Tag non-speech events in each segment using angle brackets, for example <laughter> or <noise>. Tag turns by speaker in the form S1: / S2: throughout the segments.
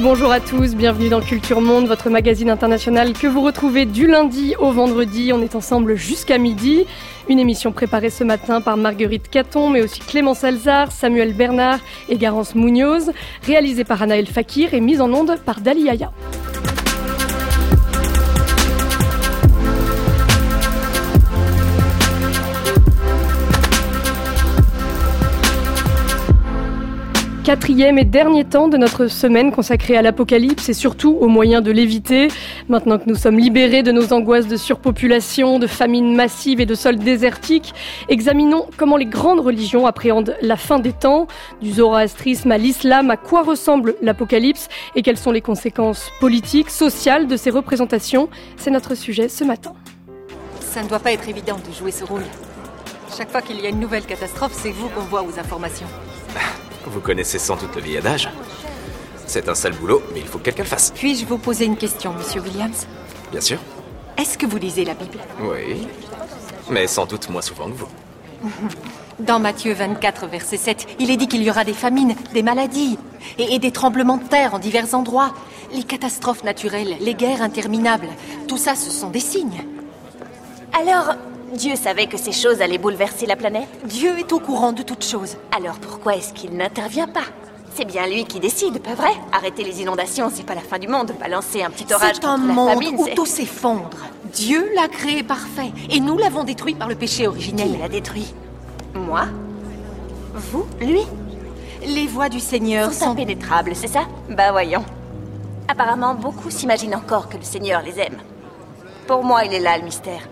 S1: bonjour à tous, bienvenue dans Culture Monde, votre magazine international que vous retrouvez du lundi au vendredi. On est ensemble jusqu'à midi. Une émission préparée ce matin par Marguerite Caton, mais aussi Clément Salzar, Samuel Bernard et Garance Munoz, réalisée par Anaël Fakir et mise en onde par Dali Aya. Quatrième et dernier temps de notre semaine consacrée à l'apocalypse et surtout aux moyens de l'éviter. Maintenant que nous sommes libérés de nos angoisses de surpopulation, de famine massive et de sols désertiques, examinons comment les grandes religions appréhendent la fin des temps, du zoroastrisme à l'islam, à quoi ressemble l'apocalypse et quelles sont les conséquences politiques, sociales de ces représentations? C'est notre sujet ce matin.
S2: Ça ne doit pas être évident de jouer ce rôle. Chaque fois qu'il y a une nouvelle catastrophe, c'est vous qu'on voit aux informations. <laughs>
S3: Vous connaissez sans doute le vieil adage. C'est un sale boulot, mais il faut que quelqu'un le fasse.
S2: Puis-je vous poser une question, monsieur Williams?
S3: Bien sûr.
S2: Est-ce que vous lisez la Bible?
S3: Oui. Mais sans doute moins souvent que vous. <laughs>
S2: Dans Matthieu 24, verset 7, il est dit qu'il y aura des famines, des maladies et, et, des tremblements de terre en divers endroits. Les catastrophes naturelles, les guerres interminables, tout ça, ce sont des signes.
S4: Alors, Dieu savait que ces choses allaient bouleverser la planète
S2: Dieu est au courant de toutes choses.
S4: Alors pourquoi est-ce qu'il n'intervient pas? C'est bien lui qui décide, pas vrai? Arrêter les inondations, c'est pas la fin du monde. Balancer un petit orage
S2: C'est un
S4: contre
S2: monde
S4: la famine,
S2: où tout s'effondre. Dieu l'a créé parfait et nous l'avons détruit par le péché originel.
S4: Qui l'a détruit Moi? Vous? Lui?
S2: Les voies du Seigneur
S4: Sont
S2: sont
S4: impénétrables, c'est ça? Bah voyons. Apparemment, beaucoup s'imaginent encore que le Seigneur les aime. Pour moi, il est là, le mystère.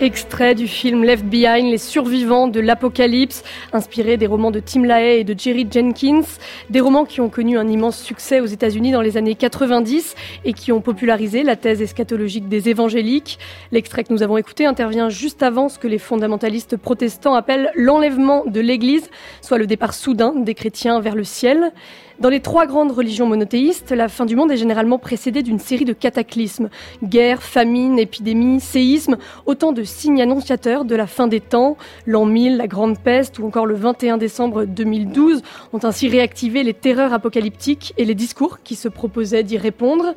S1: Extrait du film Left Behind, les survivants de l'apocalypse, inspiré des romans de Tim LaHaye et de Jerry Jenkins, des romans qui ont connu un immense succès aux États-Unis dans les années 90 et qui ont popularisé la thèse eschatologique des évangéliques. L'extrait que nous avons écouté intervient juste avant ce que les fondamentalistes protestants appellent l'enlèvement de l'Église, soit le départ soudain des chrétiens vers le ciel. Dans les trois grandes religions monothéistes, la fin du monde est généralement précédée d'une série de cataclysmes. Guerre, famine, épidémie, séisme, autant de signes annonciateurs de la fin des temps. L'an 1000, la Grande Peste ou encore le 21 décembre 2012 ont ainsi réactivé les terreurs apocalyptiques et les discours qui se proposaient d'y répondre.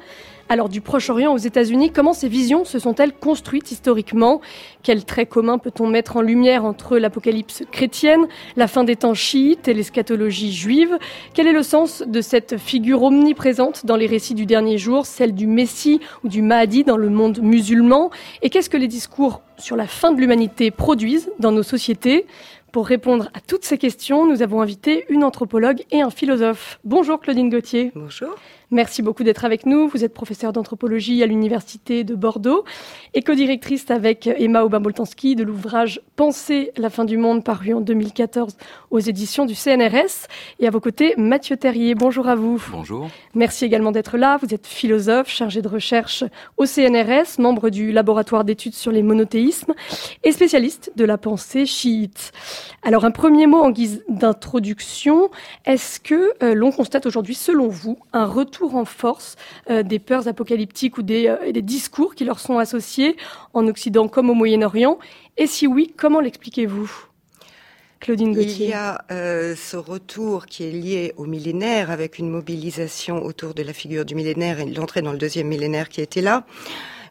S1: Alors du Proche-Orient aux États-Unis, comment ces visions se sont-elles construites historiquement? Quels traits communs peut-on mettre en lumière entre l'apocalypse chrétienne, la fin des temps chiites et l'eschatologie juive? Quel est le sens de cette figure omniprésente dans les récits du dernier jour, celle du Messie ou du Mahdi dans le monde musulman? Et qu'est-ce que les discours sur la fin de l'humanité produisent dans nos sociétés? Pour répondre à toutes ces questions, nous avons invité une anthropologue et un philosophe. Bonjour Claudine Gauthier.
S5: Bonjour.
S1: Merci beaucoup d'être avec nous. Vous êtes professeure d'anthropologie à l'Université de Bordeaux et co-directrice avec Emma Aubin-Boltanski de l'ouvrage Penser la fin du monde paru en 2014 aux éditions du CNRS. Et à vos côtés, Mathieu Terrier. Bonjour à vous.
S6: Bonjour.
S1: Merci également d'être là. Vous êtes philosophe, chargé de recherche au CNRS, membre du laboratoire d'études sur les monothéismes et spécialiste de la pensée chiite. Alors un premier mot en guise d'introduction. Est-ce que euh, l'on constate aujourd'hui, selon vous, un retour en force euh, des peurs apocalyptiques ou des, euh, des discours qui leur sont associés en Occident comme au Moyen-Orient Et si oui, comment l'expliquez-vous Claudine
S5: Il
S1: Gauthier.
S5: y a euh, ce retour qui est lié au millénaire avec une mobilisation autour de la figure du millénaire et l'entrée dans le deuxième millénaire qui était là.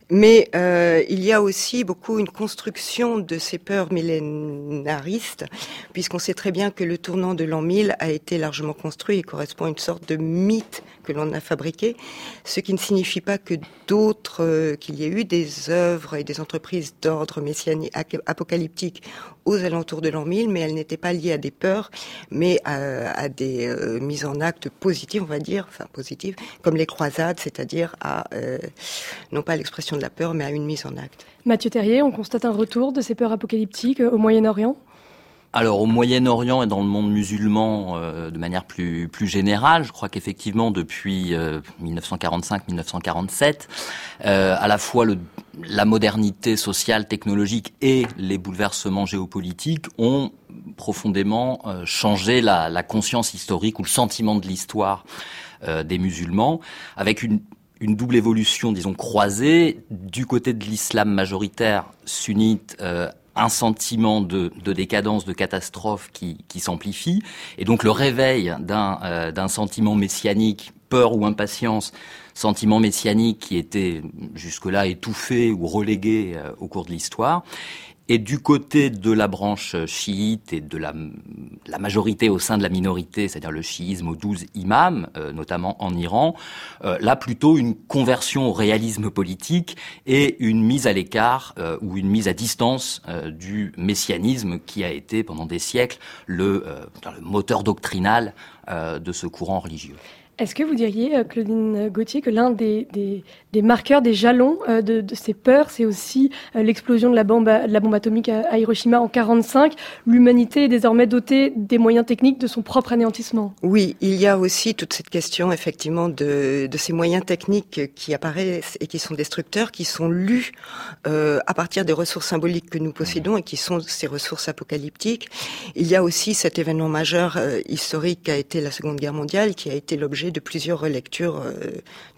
S5: Mais euh, il y a aussi beaucoup une construction de ces peurs millénaristes, puisqu'on sait très bien que le tournant de l'an 1000 a été largement construit et correspond à une sorte de mythe que l'on a fabriqué, ce qui ne signifie pas que d'autres, euh, qu'il y ait eu des œuvres et des entreprises d'ordre messianique apocalyptique aux alentours de l'an 1000, mais elles n'étaient pas liées à des peurs, mais à, des euh, mises en acte positives, on va dire, enfin positives, comme les croisades, c'est-à-dire à, euh, non pas à l'expression de la peur, mais à une mise en acte.
S1: Mathieu Terrier, on constate un retour de ces peurs apocalyptiques au Moyen-Orient?
S6: Alors au Moyen-Orient et dans le monde musulman euh, de manière plus générale, je crois qu'effectivement depuis euh, 1945-1947, euh, à la fois la modernité sociale, technologique et les bouleversements géopolitiques ont profondément euh, changé la, conscience historique ou le sentiment de l'histoire euh, des musulmans, avec une une double évolution, disons, croisée du côté de l'islam majoritaire sunnite euh, un sentiment de, décadence, de catastrophe qui, s'amplifie, et donc le réveil d'un d'un sentiment messianique, peur ou impatience, sentiment messianique qui était jusque-là étouffé ou relégué au cours de l'histoire, et du côté de la branche chiite et de la, majorité au sein de la minorité, c'est-à-dire le chiisme aux douze imams, euh, notamment en Iran, euh, là plutôt une conversion au réalisme politique et une mise à l'écart euh, ou une mise à distance du messianisme qui a été pendant des siècles le, le moteur doctrinal de ce courant religieux.
S1: Est-ce que vous diriez, Claudine Gauthier, que l'un des, des, marqueurs, des jalons euh, de, ces peurs. C'est aussi euh, l'explosion de la bombe, de atomique à, Hiroshima en 45. L'humanité est désormais dotée des moyens techniques de son propre anéantissement.
S5: Oui, il y a aussi toute cette question effectivement de, ces moyens techniques qui apparaissent et qui sont destructeurs, qui sont lus euh, à partir des ressources symboliques que nous possédons et qui sont ces ressources apocalyptiques. Il y a aussi cet événement majeur historique qui a été la Seconde Guerre mondiale, qui a été l'objet de plusieurs relectures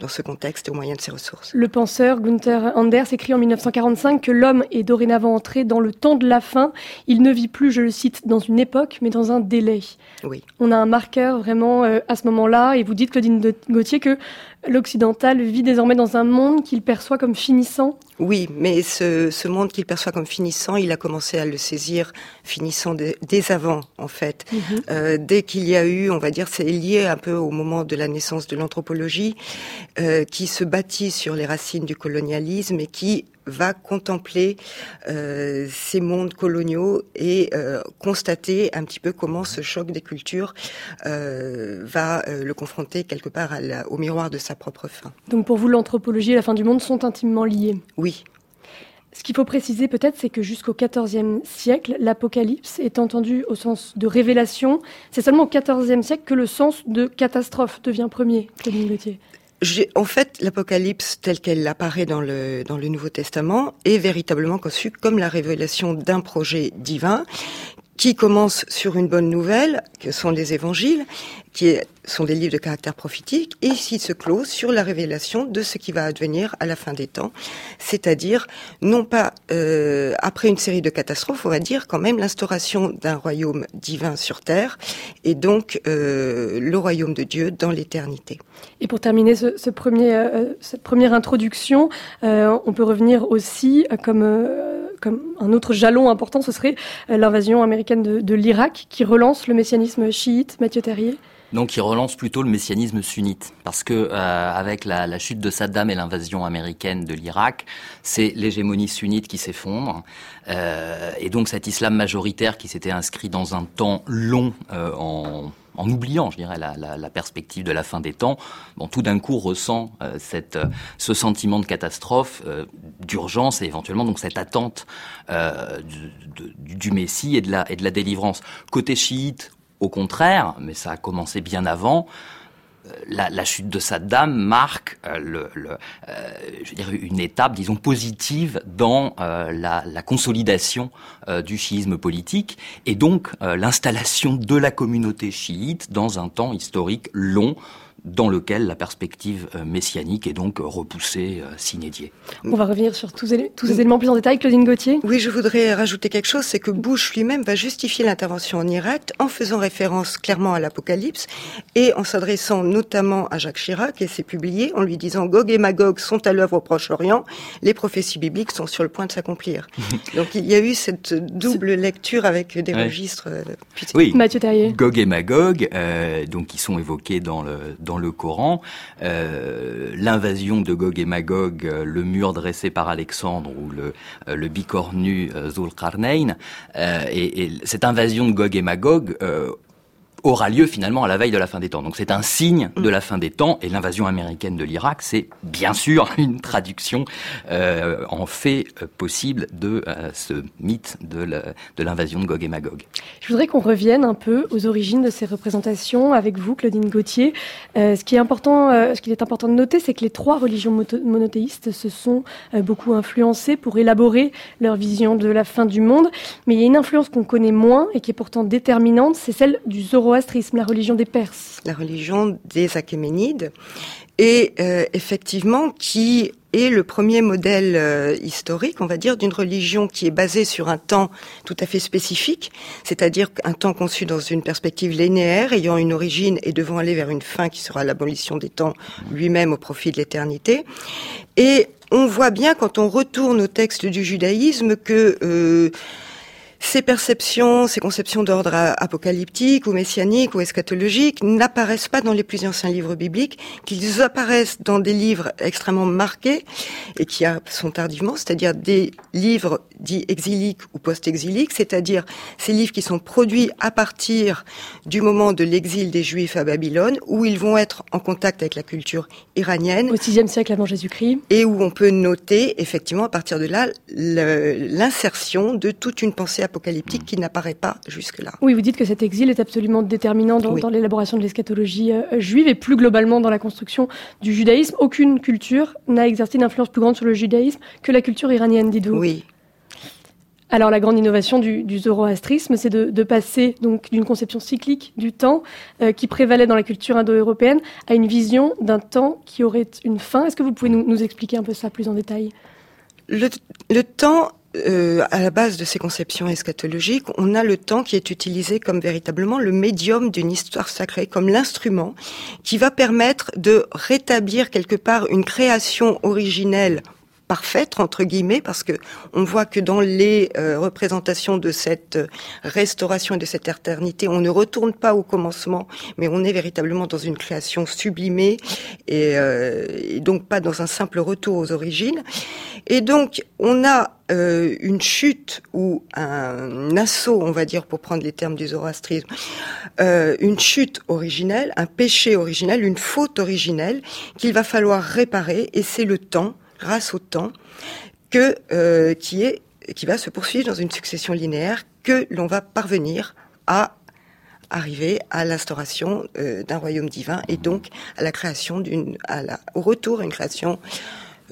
S5: dans ce contexte au moyen de ces ressources.
S1: Le penseur Gunther Anders écrit en 1945 que l'homme est dorénavant entré dans le temps de la fin. Il ne vit plus, je le cite, dans une époque, mais dans un délai.
S5: Oui.
S1: On a un marqueur vraiment euh, à ce moment-là, et vous dites, Claudine Gauthier, que l'occidental vit désormais dans un monde qu'il perçoit comme finissant
S5: Oui, mais ce, monde qu'il perçoit comme finissant, il a commencé à le saisir finissant dès avant, en fait. Mhm. Euh, dès qu'il y a eu, on va dire, c'est lié un peu au moment de la naissance de l'anthropologie, euh, qui se bâtit sur les racines du colonialisme et qui va contempler euh, ces mondes coloniaux et euh, constater un petit peu comment ce choc des cultures euh, va le confronter quelque part au miroir de sa propre fin.
S1: Donc pour vous, l'anthropologie et la fin du monde sont intimement liées
S5: Oui.
S1: Ce qu'il faut préciser peut-être, c'est que jusqu'au XIVe siècle, l'Apocalypse est entendu au sens de révélation. C'est seulement au XIVe siècle que le sens de catastrophe devient premier, Claudine Gauthier
S5: en fait, l'Apocalypse telle qu'elle apparaît dans le, dans le Nouveau Testament est véritablement conçue comme la révélation d'un projet divin qui commence sur une bonne nouvelle, que sont les évangiles, qui sont des livres de caractère prophétique, et ici se clôt sur la révélation de ce qui va advenir à la fin des temps, c'est-à-dire non pas euh, après une série de catastrophes, on va dire quand même l'instauration d'un royaume divin sur terre, et donc euh, le royaume de Dieu dans l'éternité.
S1: Et pour terminer ce, premier, euh, cette première introduction, on peut revenir aussi comme comme un autre jalon important, ce serait l'invasion américaine de, l'Irak qui relance le messianisme chiite, Mathieu Terrier.
S6: Donc il relance plutôt le messianisme sunnite, parce que euh, avec la, chute de Saddam et l'invasion américaine de l'Irak, c'est l'hégémonie sunnite qui s'effondre, euh, et donc cet islam majoritaire qui s'était inscrit dans un temps long euh, en en oubliant, je dirais, la, perspective de la fin des temps, bon, tout d'un coup ressent euh, euh, ce sentiment de catastrophe, euh, d'urgence et éventuellement donc cette attente du, du, Messie et de la, et de la délivrance. Côté chiite, au contraire, mais ça a commencé bien avant, euh, la, la, chute de Saddam marque euh, le, le euh, je veux dire une étape, disons, positive dans la, la, consolidation du chiisme politique et donc l'installation de la communauté chiite dans un temps historique long dans lequel la perspective euh, messianique est donc repoussée, euh, s'inédiée.
S1: On va revenir sur tous, tous ces éléments plus en détail. Claudine Gauthier
S5: Oui, je voudrais rajouter quelque chose, c'est que Bush lui-même va justifier l'intervention en Irak en faisant référence clairement à l'Apocalypse et en s'adressant notamment à Jacques Chirac, et c'est publié, en lui disant « Gog et Magog sont à l'œuvre au Proche-Orient, les prophéties bibliques sont sur le point de s'accomplir <laughs> ». Donc il y a eu cette double lecture avec des registres... Euh,
S6: oui, Mathieu Terrier. Gog et Magog, euh, donc qui sont évoqués dans le dans le Coran, euh, l'invasion de Gog et Magog, euh, le mur dressé par Alexandre ou le, euh, le bicornu et, cette invasion de Gog et Magog aura lieu finalement à la veille de la fin des temps. Donc c'est un signe de la fin des temps et l'invasion américaine de l'Irak, c'est bien sûr <laughs> une traduction euh, en fait euh, possible de euh, ce mythe de l'invasion de, Gog et Magog.
S1: Je voudrais qu'on revienne un peu aux origines de ces représentations avec vous, Claudine Gauthier. ce qui est important, ce qu'il est important de noter, c'est que les trois religions monothéistes se sont beaucoup influencées pour élaborer leur vision de la fin du monde. Mais il y a une influence qu'on connaît moins et qui est pourtant déterminante, c'est celle du Zoro la religion des Perses.
S5: La religion des Achéménides. Et euh, effectivement, qui est le premier modèle euh, historique, on va dire, d'une religion qui est basée sur un temps tout à fait spécifique, c'est-à-dire un temps conçu dans une perspective linéaire, ayant une origine et devant aller vers une fin qui sera l'abolition des temps lui-même au profit de l'éternité. Et on voit bien quand on retourne au texte du judaïsme que euh, ces perceptions, ces conceptions d'ordre apocalyptique ou messianique ou eschatologique n'apparaissent pas dans les plus anciens livres bibliques, qu'ils apparaissent dans des livres extrêmement marqués et qui sont tardivement, c'est-à-dire des livres dits exiliques ou post-exiliques, c'est-à-dire ces livres qui sont produits à partir du moment de l'exil des Juifs à Babylone, où ils vont être en contact avec la culture iranienne.
S1: Au VIe siècle avant Jésus-Christ.
S5: Et où on peut noter, effectivement, à partir de là, l'insertion de toute une pensée apocalyptique qui n'apparaît pas jusque-là.
S1: Oui, vous dites que cet exil est absolument déterminant dans, dans l'élaboration de l'eschatologie euh, juive et plus globalement dans la construction du judaïsme. Aucune culture n'a exercé une influence plus grande sur le judaïsme que la culture iranienne, dites-vous.
S5: Oui.
S1: Alors la grande innovation du, du zoroastrisme, c'est de, de, passer donc d'une conception cyclique du temps euh, qui prévalait dans la culture indo-européenne à une vision d'un temps qui aurait une fin. Est-ce que vous pouvez nous, nous, expliquer un peu ça plus en détail?
S5: Le, le, temps euh, à la base de ces conceptions eschatologiques, on a le temps qui est utilisé comme véritablement le médium d'une histoire sacrée, comme l'instrument qui va permettre de rétablir quelque part une création originelle parfaite entre guillemets parce que on voit que dans les euh, représentations de cette euh, restauration et de cette éternité, on ne retourne pas au commencement, mais on est véritablement dans une création sublimée et, euh, donc pas dans un simple retour aux origines. Et donc on a euh, une chute ou un assaut, on va dire, pour prendre les termes du zoroastrisme, euh, une chute originelle, un péché originel, une faute originelle qu'il va falloir réparer, et c'est le temps grâce au temps, que euh, qui est qui va se poursuivre dans une succession linéaire que l'on va parvenir à arriver à l'instauration euh, d'un royaume divin et donc à la création d'une au retour à une création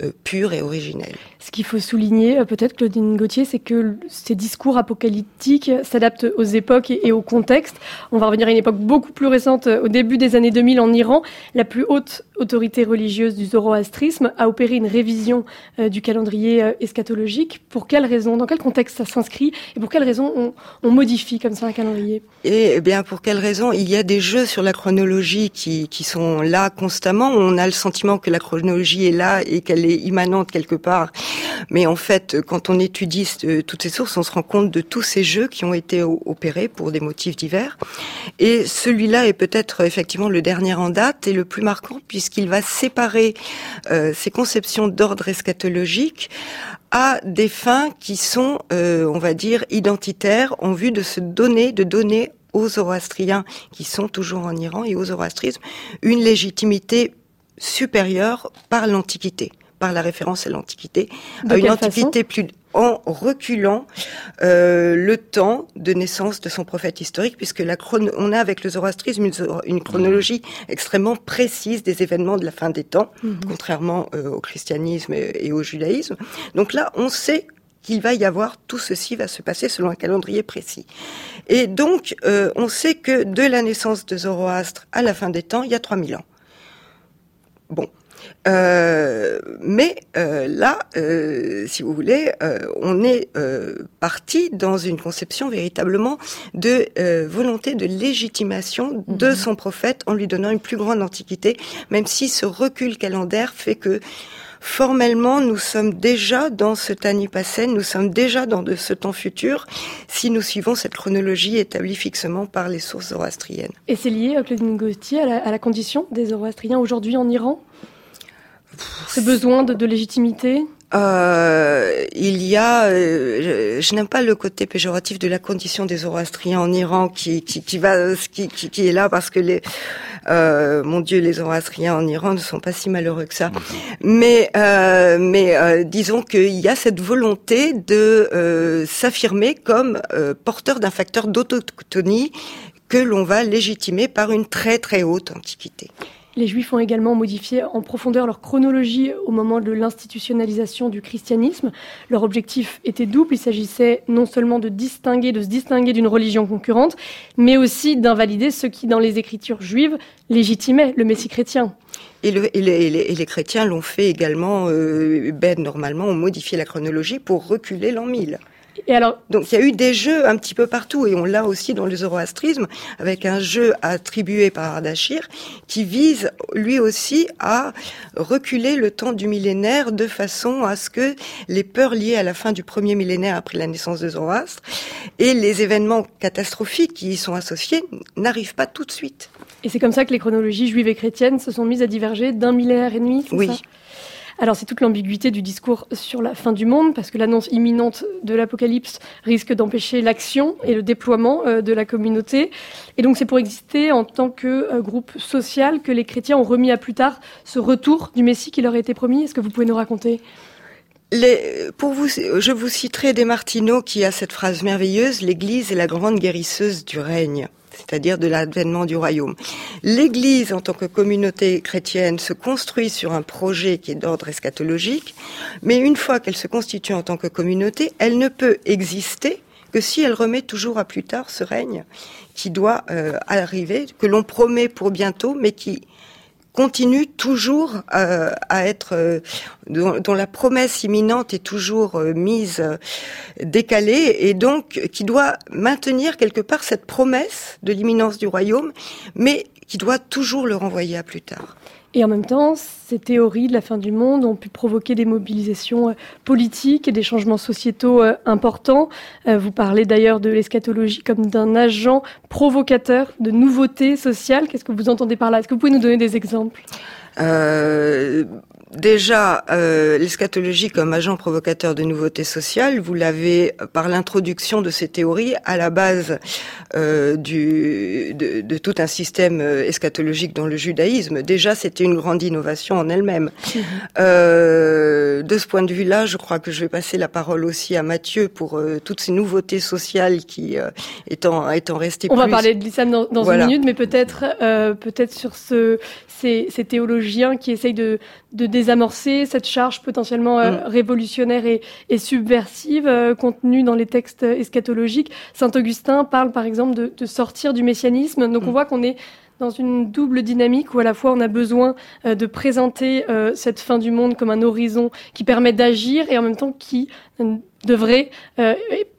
S5: euh, pure et originelle.
S1: Ce qu'il faut souligner, euh, peut-être, Claudine Gauthier, c'est que ces discours apocalyptiques s'adaptent aux époques et, au contexte. On va revenir à une époque beaucoup plus récente, euh, au début des années 2000 en Iran. La plus haute autorité religieuse du zoroastrisme a opéré une révision euh, du calendrier eschatologique. Pour quelle raison Dans quel contexte ça s'inscrit Et pour quelle raison on, modifie comme ça un calendrier?
S5: Eh bien, pour quelle raison? Il y a des jeux sur la chronologie qui sont là constamment. On a le sentiment que la chronologie est là et qu'elle est immanente quelque part mais en fait, quand on étudie euh, toutes ces sources, on se rend compte de tous ces jeux qui ont été opérés pour des motifs divers. Et celui-là est peut-être effectivement le dernier en date et le plus marquant puisqu'il va séparer euh, ces conceptions d'ordre eschatologique à des fins qui sont, euh, on va dire, identitaires en vue de se donner, de donner aux zoroastriens qui sont toujours en Iran et aux zoroastrismes une légitimité supérieure par l'Antiquité par la référence à l'Antiquité, à une Antiquité plus en reculant euh, le temps de naissance de son prophète historique, puisque la on a avec le zoroastrisme une, une, chronologie extrêmement précise des événements de la fin des temps, -hmm. contrairement euh, au christianisme et, et, au judaïsme. Donc là, on sait qu'il va y avoir tout ceci va se passer selon un calendrier précis. Et donc, euh, on sait que de la naissance de Zoroastre à la fin des temps, il y a 3000 ans. Bon, euh, mais euh, là, euh, si vous voulez, euh, on est euh, parti dans une conception véritablement de euh, volonté de légitimation de mhm. son prophète en lui donnant une plus grande antiquité, même si ce recul calendaire fait que formellement, nous sommes déjà dans ce Tanipassen, nous sommes déjà dans de ce temps futur, si nous suivons cette chronologie établie fixement par les sources zoroastriennes.
S1: Et c'est lié, Claudine Gauthier, à la, à la condition des zoroastriens aujourd'hui en Iran? Ce besoin de, légitimité
S5: euh, il y a, euh, je, n'aime pas le côté péjoratif de la condition des Zoroastriens en Iran qui, qui, va, qui, qui, est là parce que les, euh, mon Dieu, les Zoroastriens en Iran ne sont pas si malheureux que ça. Mais, euh, mais disons qu'il y a cette volonté de s'affirmer comme porteur d'un facteur d'autochtonie que l'on va légitimer par une très très haute antiquité.
S1: Les Juifs ont également modifié en profondeur leur chronologie au moment de l'institutionnalisation du christianisme. Leur objectif était double. Il s'agissait non seulement de distinguer, de se distinguer d'une religion concurrente, mais aussi d'invalider ce qui, dans les écritures juives, légitimait le Messie chrétien.
S5: Et, les, chrétiens l'ont fait également, euh, ben, normalement, ont modifié la chronologie pour reculer l'an 1000. Et alors, donc il y a eu des jeux un petit peu partout et on l'a aussi dans le zoroastrisme avec un jeu attribué par Ardashir qui vise lui aussi à reculer le temps du millénaire de façon à ce que les peurs liées à la fin du premier millénaire après la naissance de Zoroastre et les événements catastrophiques qui y sont associés n'arrivent pas tout de suite.
S1: Et c'est comme ça que les chronologies juives et chrétiennes se sont mises à diverger d'un millénaire et demi.
S5: Oui.
S1: Ça? Alors c'est toute l'ambiguïté du discours sur la fin du monde, parce que l'annonce imminente de l'apocalypse risque d'empêcher l'action et le déploiement euh, de la communauté. Et donc c'est pour exister en tant que euh, groupe social que les chrétiens ont remis à plus tard ce retour du Messie qui leur a été promis. Est-ce que vous pouvez nous raconter?
S5: Pour vous, je vous citerai Desmartino qui a cette phrase merveilleuse L'Église est la grande guérisseuse du règne c'est-à-dire de l'avènement du royaume. L'Église, en tant que communauté chrétienne, se construit sur un projet qui est d'ordre eschatologique, mais une fois qu'elle se constitue en tant que communauté, elle ne peut exister que si elle remet toujours à plus tard ce règne qui doit euh, arriver, que l'on promet pour bientôt, mais qui continue toujours euh, à être euh, dont, la promesse imminente est toujours euh, mise décalée et donc qui doit maintenir quelque part cette promesse de l'imminence du royaume, mais qui doit toujours le renvoyer à plus tard.
S1: Et en même temps, ces théories de la fin du monde ont pu provoquer des mobilisations euh, politiques et des changements sociétaux euh, importants. Euh, vous parlez d'ailleurs de l'eschatologie comme d'un agent provocateur de nouveautés sociales. Qu'est-ce que vous entendez par là? Est-ce que vous pouvez nous donner des exemples?
S5: Déjà, euh, l'eschatologie comme agent provocateur de nouveautés sociales, vous l'avez par l'introduction de ces théories à la base euh, du, de, de, tout un système euh, eschatologique dans le judaïsme. Déjà, c'était une grande innovation en elle-même. Mhm. Euh, de ce point de vue-là, je crois que je vais passer la parole aussi à Mathieu pour euh, toutes ces nouveautés sociales qui, euh, étant, étant restées.
S1: On va parler de l'islam dans, dans une minute, mais peut-être peut-être sur ce, ces, ces qui essayent de, de désamorcer cette charge potentiellement euh, mm. révolutionnaire et, subversive euh, contenue dans les textes eschatologiques. Saint Augustin parle par exemple de, sortir du messianisme. Donc on mm. voit qu'on est dans une double dynamique où à la fois on a besoin euh, de présenter cette fin du monde comme un horizon qui permet d'agir et en même temps qui devrait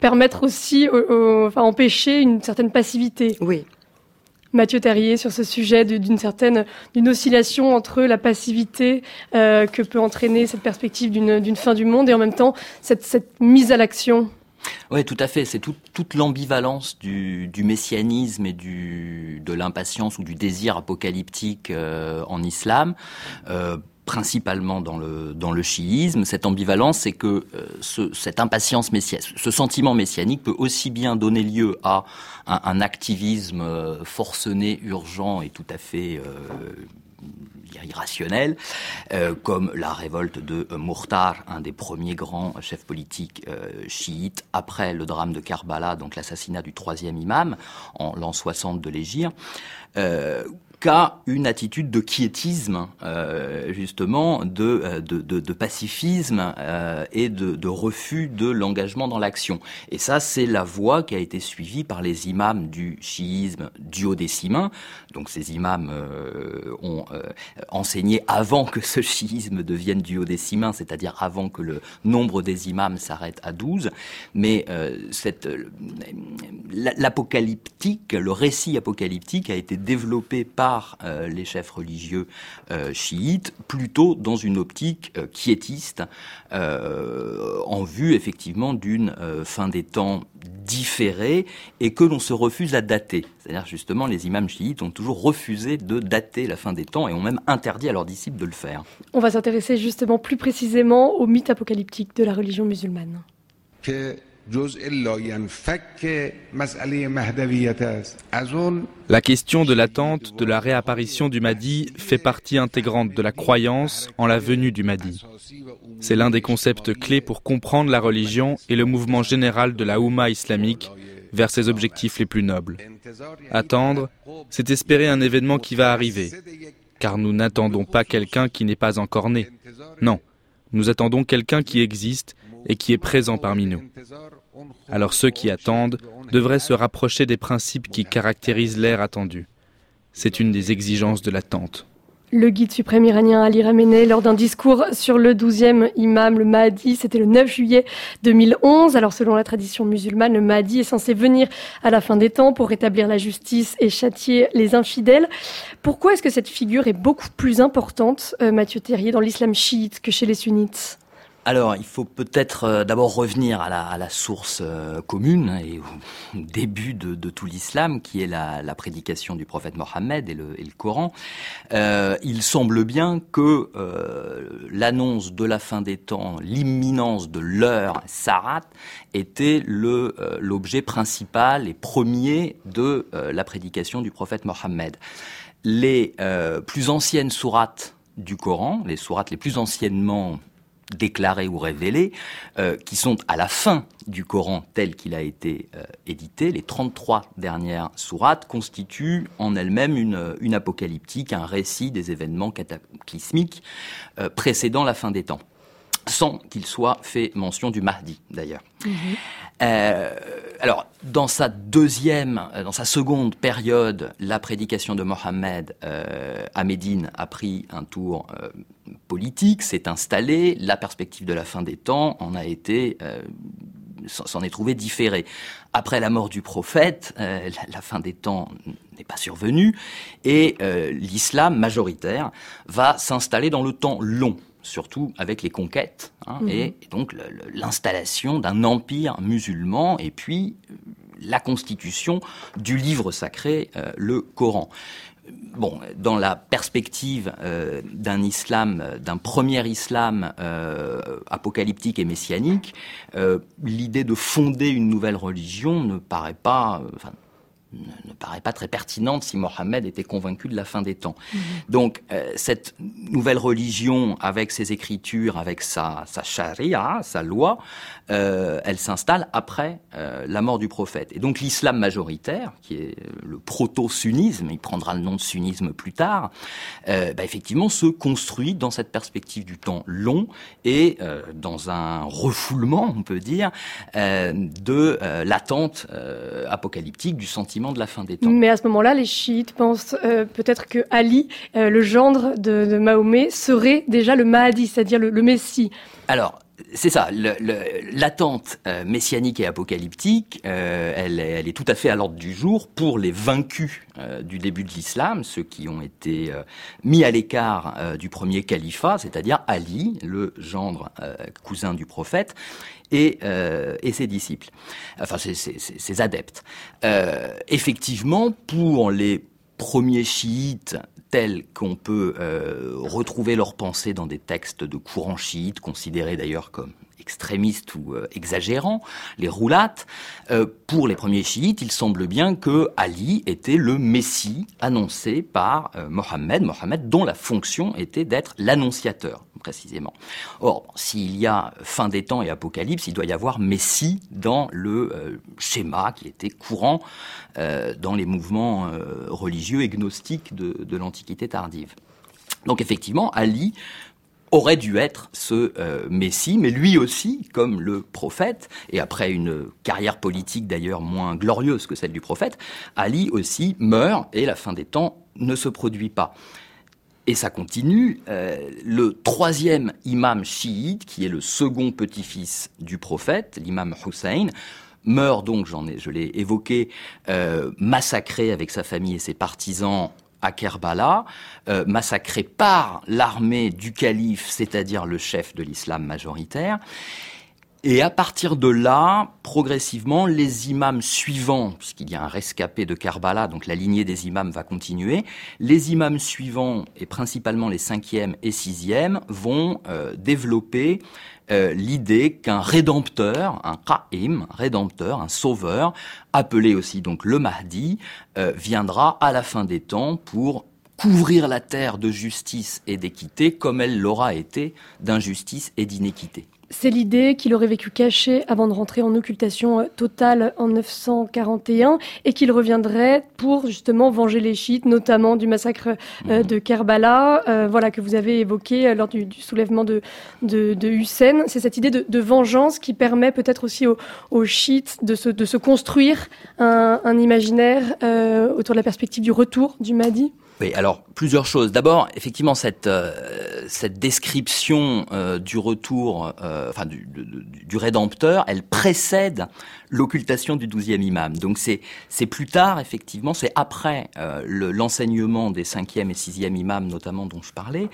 S1: permettre aussi, enfin empêcher une certaine passivité.
S5: Oui.
S1: Mathieu Terrier sur ce sujet d'une certaine d'une oscillation entre la passivité euh, que peut entraîner cette perspective d'une fin du monde et en même temps cette, mise à l'action.
S6: Oui, tout à fait. C'est toute l'ambivalence du, du, messianisme et du, de l'impatience ou du désir apocalyptique euh, en islam. Euh, principalement dans le dans le chiisme. Cette ambivalence, c'est que euh, ce, cette impatience messianique, ce sentiment messianique peut aussi bien donner lieu à un, activisme euh, forcené, urgent et tout à fait euh, irrationnel, comme la révolte de Murtar, un des premiers grands chefs politiques chiites, après le drame de Karbala, donc l'assassinat du troisième imam, en l'an 60 de l'Égypte, qu'à une attitude de quiétisme, euh, justement, de, euh, pacifisme euh, et de, refus de l'engagement dans l'action. Et ça, c'est la voie qui a été suivie par les imams du chiisme duodécimain. Donc ces imams ont enseigné avant que ce chiisme devienne duodécimain, c'est-à-dire avant que le nombre des imams s'arrête à 12. Mais cette l'apocalyptique, le récit apocalyptique a été développé par euh, les chefs religieux euh, chiites, plutôt dans une optique euh, quiétiste, en vue effectivement d'une fin des temps différée et que l'on se refuse à dater. C'est-à-dire justement les imams chiites ont toujours refusé de dater la fin des temps et ont même interdit à leurs disciples de le faire.
S1: On va s'intéresser justement plus précisément au mythe apocalyptique de la religion musulmane.
S7: La question de l'attente de la réapparition du Mahdi fait partie intégrante de la croyance en la venue du Mahdi. C'est l'un des concepts clés pour comprendre la religion et le mouvement général de la Oumma islamique vers ses objectifs les plus nobles. Attendre, c'est espérer un événement qui va arriver. car nous n'attendons pas quelqu'un qui n'est pas encore né. Non, nous attendons quelqu'un qui existe et qui est présent parmi nous. Alors ceux qui attendent devraient se rapprocher des principes qui caractérisent l'ère attendue. C'est une des exigences de l'attente.
S1: Le guide suprême iranien Ali Ramenei, lors d'un discours sur le 12e imam, le Mahdi, c'était le 9 juillet 2011. Alors selon la tradition musulmane, le Mahdi est censé venir à la fin des temps pour rétablir la justice et châtier les infidèles. Pourquoi est-ce que cette figure est beaucoup plus importante, euh, Mathieu Terrier, dans l'islam chiite que chez les sunnites?
S6: Alors, il faut peut-être euh, d'abord revenir à la, source euh, commune et au <laughs> début de, tout l'islam, qui est la, prédication du prophète Mohammed et le, Coran. Euh, il semble bien que l'annonce de la fin des temps, l'imminence de l'heure Sarat, était l'objet principal et premier de la prédication du prophète Mohammed. Les plus anciennes sourates du Coran, les sourates les plus anciennement déclarés ou révélés, euh, qui sont à la fin du Coran tel qu'il a été euh, édité. Les 33 dernières sourates constituent en elles-mêmes une, une, apocalyptique, un récit des événements cataclysmiques euh, précédant la fin des temps sans qu'il soit fait mention du Mahdi d'ailleurs. Mhm. Euh, alors, dans sa deuxième, euh, dans sa seconde période, la prédication de Mohammed euh, à Médine a pris un tour politique, s'est installée, la perspective de la fin des temps en a été s'en est trouvé différée. Après la mort du prophète, la, fin des temps n'est pas survenue et l'islam majoritaire va s'installer dans le temps long surtout avec les conquêtes, hein, mhm. et, donc l'installation d'un empire musulman, et puis euh, la constitution du livre sacré, euh, le Coran. Bon, dans la perspective euh, d'un islam, d'un premier islam apocalyptique et messianique, l'idée de fonder une nouvelle religion ne paraît pas, ne, paraît pas très pertinente si Mohammed était convaincu de la fin des temps. Mhm. Donc euh, cette nouvelle religion, avec ses écritures, avec sa, sa charia, sa loi, euh, elle s'installe après euh, la mort du prophète. Et donc l'islam majoritaire, qui est le proto-sunnisme, il prendra le nom de sunnisme plus tard, bah, effectivement se construit dans cette perspective du temps long et dans un refoulement, on peut dire, de l'attente apocalyptique du sentiment de la fin des temps.
S1: Mais à ce moment-là, les chiites pensent euh, peut-être que Ali, euh, le gendre de, Mahomet, serait déjà le Mahdi, c'est-à-dire le, Messie.
S6: Alors, c'est ça, l'attente euh, messianique et apocalyptique, elle, est tout à fait à l'ordre du jour pour les vaincus du début de l'islam, ceux qui ont été mis à l'écart du premier califat, c'est-à-dire Ali, le gendre cousin du prophète, et, euh, ses disciples, enfin ses, adeptes. Euh, effectivement, pour les premiers chiites tels qu'on peut euh, retrouver leurs pensées dans des textes de courant chiite, considérés d'ailleurs comme extrémistes ou euh, exagérants, les roulates, euh, pour les premiers chiites, il semble bien que Ali était le messie annoncé par euh, Mohammed, Mohammed dont la fonction était d'être l'annonciateur, précisément. Or, s'il y a fin des temps et apocalypse, il doit y avoir messie dans le schéma qui était courant dans les mouvements religieux et gnostiques de l'Antiquité tardive. Donc effectivement, Ali aurait dû être ce euh, Messie, mais lui aussi, comme le prophète, et après une carrière politique d'ailleurs moins glorieuse que celle du prophète, Ali aussi meurt et la fin des temps ne se produit pas. Et ça continue. Euh, le troisième imam chiite, qui est le second petit-fils du prophète, l'imam Hussein, meurt donc, j'en ai, je l'ai évoqué, euh, massacré avec sa famille et ses partisans à Kerbala, euh, massacré par l'armée du calife, c'est-à-dire le chef de l'islam majoritaire. Et à partir de là, progressivement, les imams suivants, puisqu'il y a un rescapé de Karbala, donc la lignée des imams va continuer, les imams suivants, et principalement les cinquièmes et sixièmes, vont euh, développer euh, l'idée qu'un rédempteur, un qa'im, rédempteur, un sauveur, appelé aussi donc le Mahdi, euh, viendra à la fin des temps pour couvrir la terre de justice et d'équité comme elle l'aura été d'injustice et d'inéquité.
S1: C'est l'idée qu'il aurait vécu caché avant de rentrer en occultation euh, totale en 941 et qu'il reviendrait pour justement venger les chiites, notamment du massacre euh, mhm. de Kerbala, euh, voilà que vous avez évoqué lors du, soulèvement de, de, de Hussein. C'est cette idée de, vengeance qui permet peut-être aussi aux, chiites de se, de se construire un, un imaginaire autour de la perspective du retour du Mahdi.
S6: Oui, alors plusieurs choses. D'abord, effectivement, cette euh, cette description euh, du retour, euh, enfin du, du, rédempteur, elle précède l'occultation du douzième imam. Donc c'est c'est plus tard, effectivement, c'est après l'enseignement des cinquième et sixième imams, notamment dont je parlais,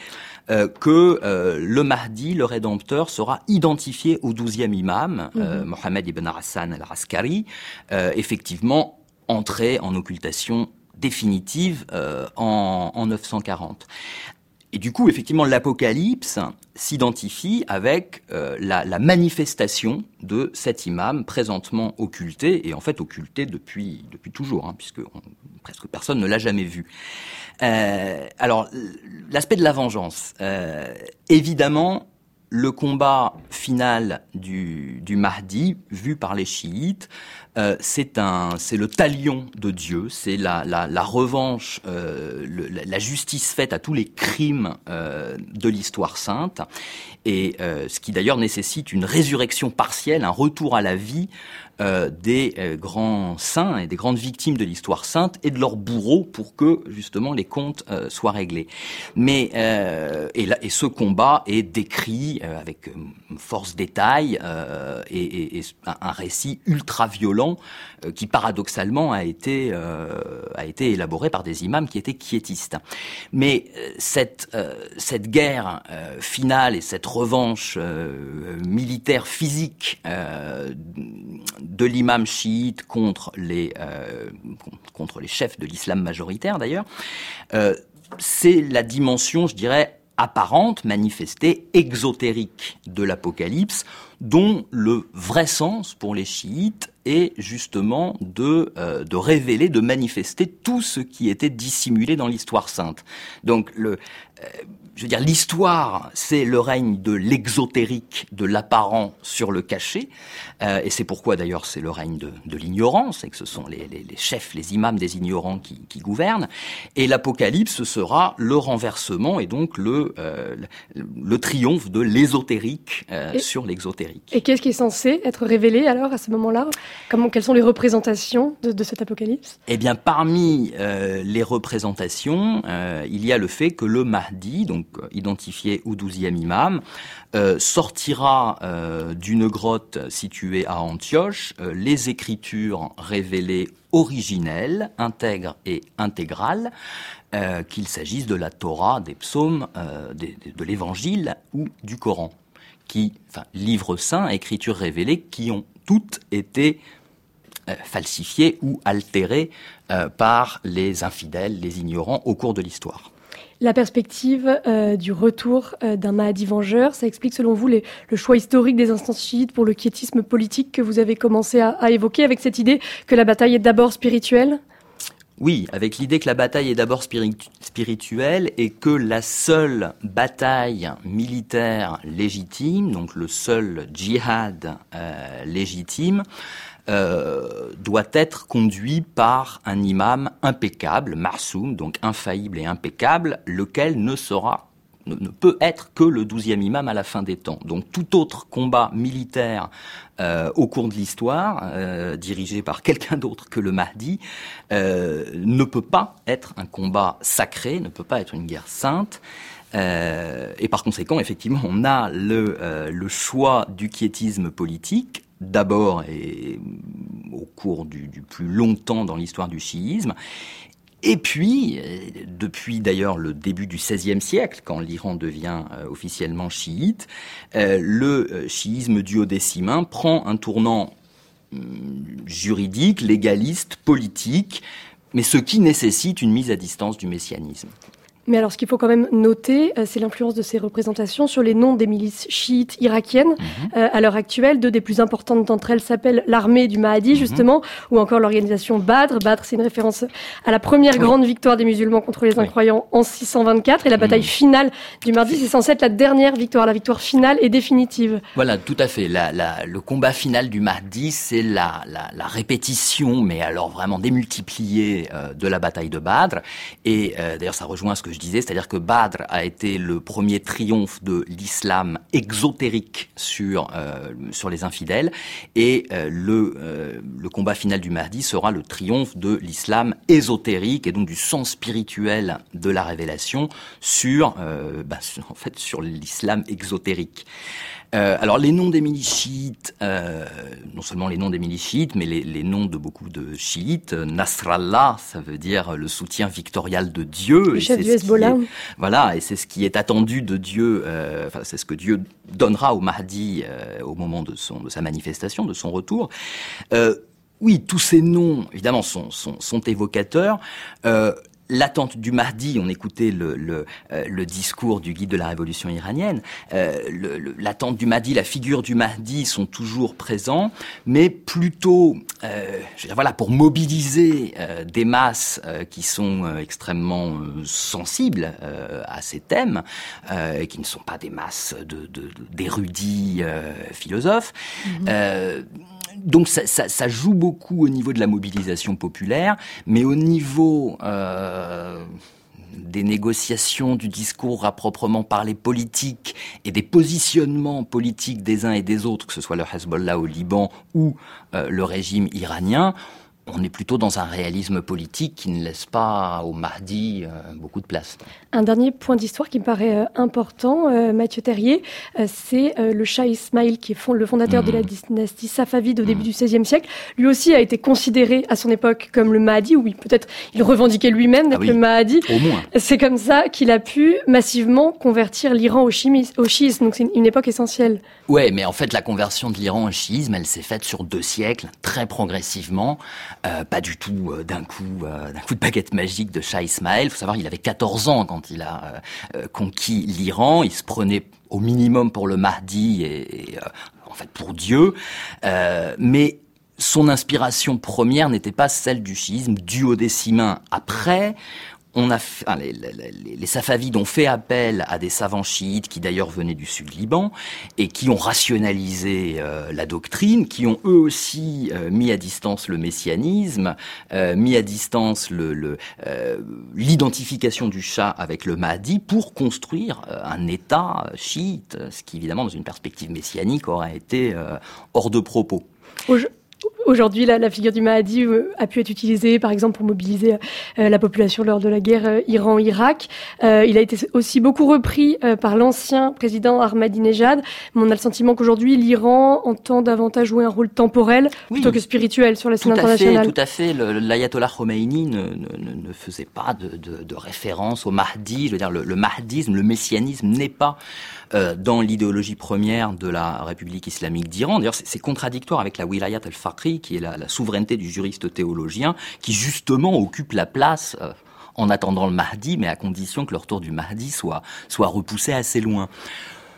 S6: que le Mahdi, le rédempteur, sera identifié au douzième imam, mm Mohammed ibn Hassan al-Askari, effectivement entré en occultation définitive euh, en, en 940. Et du coup, effectivement, l'Apocalypse s'identifie avec euh, la, manifestation de cet imam présentement occulté, et en fait occulté depuis, depuis toujours, hein, puisque presque personne ne l'a jamais vu. Euh, alors, l'aspect de la vengeance. Évidemment, le combat final du, du Mahdi, vu par les chiites, euh, c'est le talion de Dieu, c'est la, la, la revanche, euh, la justice faite à tous les crimes euh, de l'histoire sainte, et euh, ce qui d'ailleurs nécessite une résurrection partielle, un retour à la vie euh, des euh, grands saints et des grandes victimes de l'histoire sainte et de leurs bourreaux pour que justement les comptes euh, soient réglés. Mais et, là, et, ce combat est décrit avec force détail et, et, et, un récit ultra violent qui paradoxalement a été a été élaboré par des imams qui étaient quiétistes. Mais cette cette guerre finale et cette revanche militaire physique de l'imam chiite contre les, euh, contre les chefs de l'islam majoritaire d'ailleurs, euh, c'est la dimension, je dirais, apparente, manifestée, exotérique de l'Apocalypse, dont le vrai sens pour les chiites est justement de, euh, de révéler, de manifester tout ce qui était dissimulé dans l'histoire sainte. Donc le, je veux dire, l'histoire, c'est le règne de l'exotérique, de l'apparent sur le caché, euh, et c'est pourquoi d'ailleurs c'est le règne de, de l'ignorance, et que ce sont les, les, les, chefs, les imams des ignorants qui, qui gouvernent, et l'Apocalypse sera le renversement et donc le, euh, le triomphe de l'ésotérique euh, sur l'exotérique.
S1: Et qu'est-ce qui est censé être révélé alors à ce moment-là? Quelles sont les représentations de, de cet Apocalypse?
S6: Eh bien, parmi euh, les représentations, euh, il y a le fait que le Mahdi, donc donc identifié au douzième imam, euh, sortira euh, d'une grotte située à Antioche euh, les écritures révélées originelles, intègres et intégrales, qu'il s'agisse de la Torah, des psaumes, de, l'évangile ou du Coran, qui, enfin, livres saints, écritures révélées, qui ont toutes été falsifiées ou altérées par les infidèles, les ignorants au cours de l'histoire.
S1: La perspective euh, du retour euh, d'un Mahdi vengeur, ça explique selon vous le choix historique des instances chiites pour le quiétisme politique que vous avez commencé à, à évoquer avec cette idée que la bataille est d'abord spirituelle?
S6: Oui, avec l'idée que la bataille est d'abord spirituelle et que la seule bataille militaire légitime, donc le seul djihad euh, légitime, euh, doit être conduit par un imam impeccable, marsoum, donc infaillible et impeccable, lequel ne sera ne, peut être que le douzième imam à la fin des temps. Donc tout autre combat militaire euh, au cours de l'histoire, euh, dirigé par quelqu'un d'autre que le Mahdi, euh, ne peut pas être un combat sacré, ne peut pas être une guerre sainte. Euh, et par conséquent, effectivement, on a le, euh, le choix du quiétisme politique d'abord et au cours du, plus longtemps dans l'histoire du chiisme, et puis, euh, depuis d'ailleurs le début du XVIe siècle, quand l'Iran devient euh, officiellement chiite, euh, le chiisme duodécimain prend un tournant hum, juridique, légaliste, politique, mais ce qui nécessite une mise à distance du messianisme.
S1: Mais alors, ce qu'il faut quand même noter, euh, c'est l'influence de ces représentations sur les noms des milices chiites irakiennes. Mhm. Euh, à l'heure actuelle, deux des plus importantes d'entre elles s'appellent l'armée du Mahdi, mhm. justement, ou encore l'organisation Badr. Badr, c'est une référence à la première grande victoire des musulmans contre les incroyants en 624. Et la bataille mhm. finale du Mahdi, c'est censé être la dernière victoire, la victoire finale et définitive.
S6: Voilà, tout à fait. La, la, le combat final du Mahdi, c'est la, la, répétition, mais alors vraiment démultipliée euh, de la bataille de Badr. Et d'ailleurs, ça rejoint ce que je disais, c'est-à-dire que Badr a été le premier triomphe de l'islam exotérique sur euh, sur les infidèles, et euh, le euh, le combat final du Mahdi sera le triomphe de l'islam ésotérique et donc du sens spirituel de la révélation sur, bah, en fait sur l'islam exotérique. Euh, alors les noms des milichites, euh, non seulement les noms des milichites, mais les, noms de beaucoup de chiites. Nasrallah, ça veut dire le soutien victorial de Dieu.
S1: Le chef du Hezbollah.
S6: voilà, et c'est ce qui est attendu de Dieu. Euh, enfin, c'est ce que Dieu donnera au Mahdi au moment de son de sa manifestation, de son retour. oui, tous ces noms, évidemment, sont, sont, sont évocateurs l'attente du Mahdi, on écoutait le, le, euh, le, discours du guide de la révolution iranienne, euh, l'attente du Mahdi, la figure du Mahdi sont toujours présents, mais plutôt, euh, je veux dire, voilà, pour mobiliser euh, des masses euh, qui sont extrêmement sensibles à ces thèmes, et qui ne sont pas des masses d'érudits de, philosophes. Mm-hmm donc ça, joue beaucoup au niveau de la mobilisation populaire, mais au niveau euh, des négociations, du discours à proprement parler politique et des positionnements politiques des uns et des autres, que ce soit le Hezbollah au Liban ou euh, le régime iranien, on est plutôt dans un réalisme politique qui ne laisse pas au Mahdi euh, beaucoup de place.
S1: Un dernier point d'histoire qui me paraît euh, important, euh, Mathieu Terrier, c'est le Shah Ismail, qui est le fondateur de la mmh. dynastie safavide au début mmh. du XVIe siècle. Lui aussi a été considéré à son époque comme le Mahdi, oui, peut-être il revendiquait lui-même d'être ah le Mahdi.
S6: Au moins.
S1: C'est comme ça qu'il a pu massivement convertir l'Iran au, au chiisme, donc c'est une époque essentielle.
S6: Ouais, mais en fait la conversion de l'Iran au chiisme, elle s'est faite sur deux siècles, très progressivement. Euh, pas du tout euh, d'un coup, euh, coup de baguette magique de Shah Ismail. Il faut savoir, il avait 14 ans quand il a conquis l'Iran. Il se prenait au minimum pour le Mahdi et, en fait pour Dieu. mais son inspiration première n'était pas celle du chiisme, du au décimain. Après, on a les, les, Safavides ont fait appel à des savants chiites qui d'ailleurs venaient du sud Liban et qui ont rationalisé euh, la doctrine, qui ont eux aussi euh, mis à distance le messianisme, euh, mis à distance le, l'identification du chat avec le Mahdi pour construire un État chiite, ce qui évidemment dans une perspective messianique aurait été hors de propos.
S1: Aujourd'hui, la, la, figure du Mahdi euh, a pu être utilisée, par exemple, pour mobiliser euh, la population lors de la guerre euh, Iran-Irak. il a été aussi beaucoup repris par l'ancien président Ahmadinejad. Mais on a le sentiment qu'aujourd'hui, l'Iran entend davantage jouer un rôle temporel plutôt que spirituel sur la scène internationale.
S6: tout à fait. L'ayatollah Khomeini ne, ne, ne, faisait pas de, de, de, référence au Mahdi. Je veux dire, le, le mahdisme, le messianisme n'est pas euh, dans l'idéologie première de la République islamique d'Iran. D'ailleurs, c'est contradictoire avec la wilayat al-Faqih, qui est la, la, souveraineté du juriste théologien, qui justement occupe la place euh, en attendant le Mahdi, mais à condition que le retour du Mahdi soit, soit repoussé assez loin.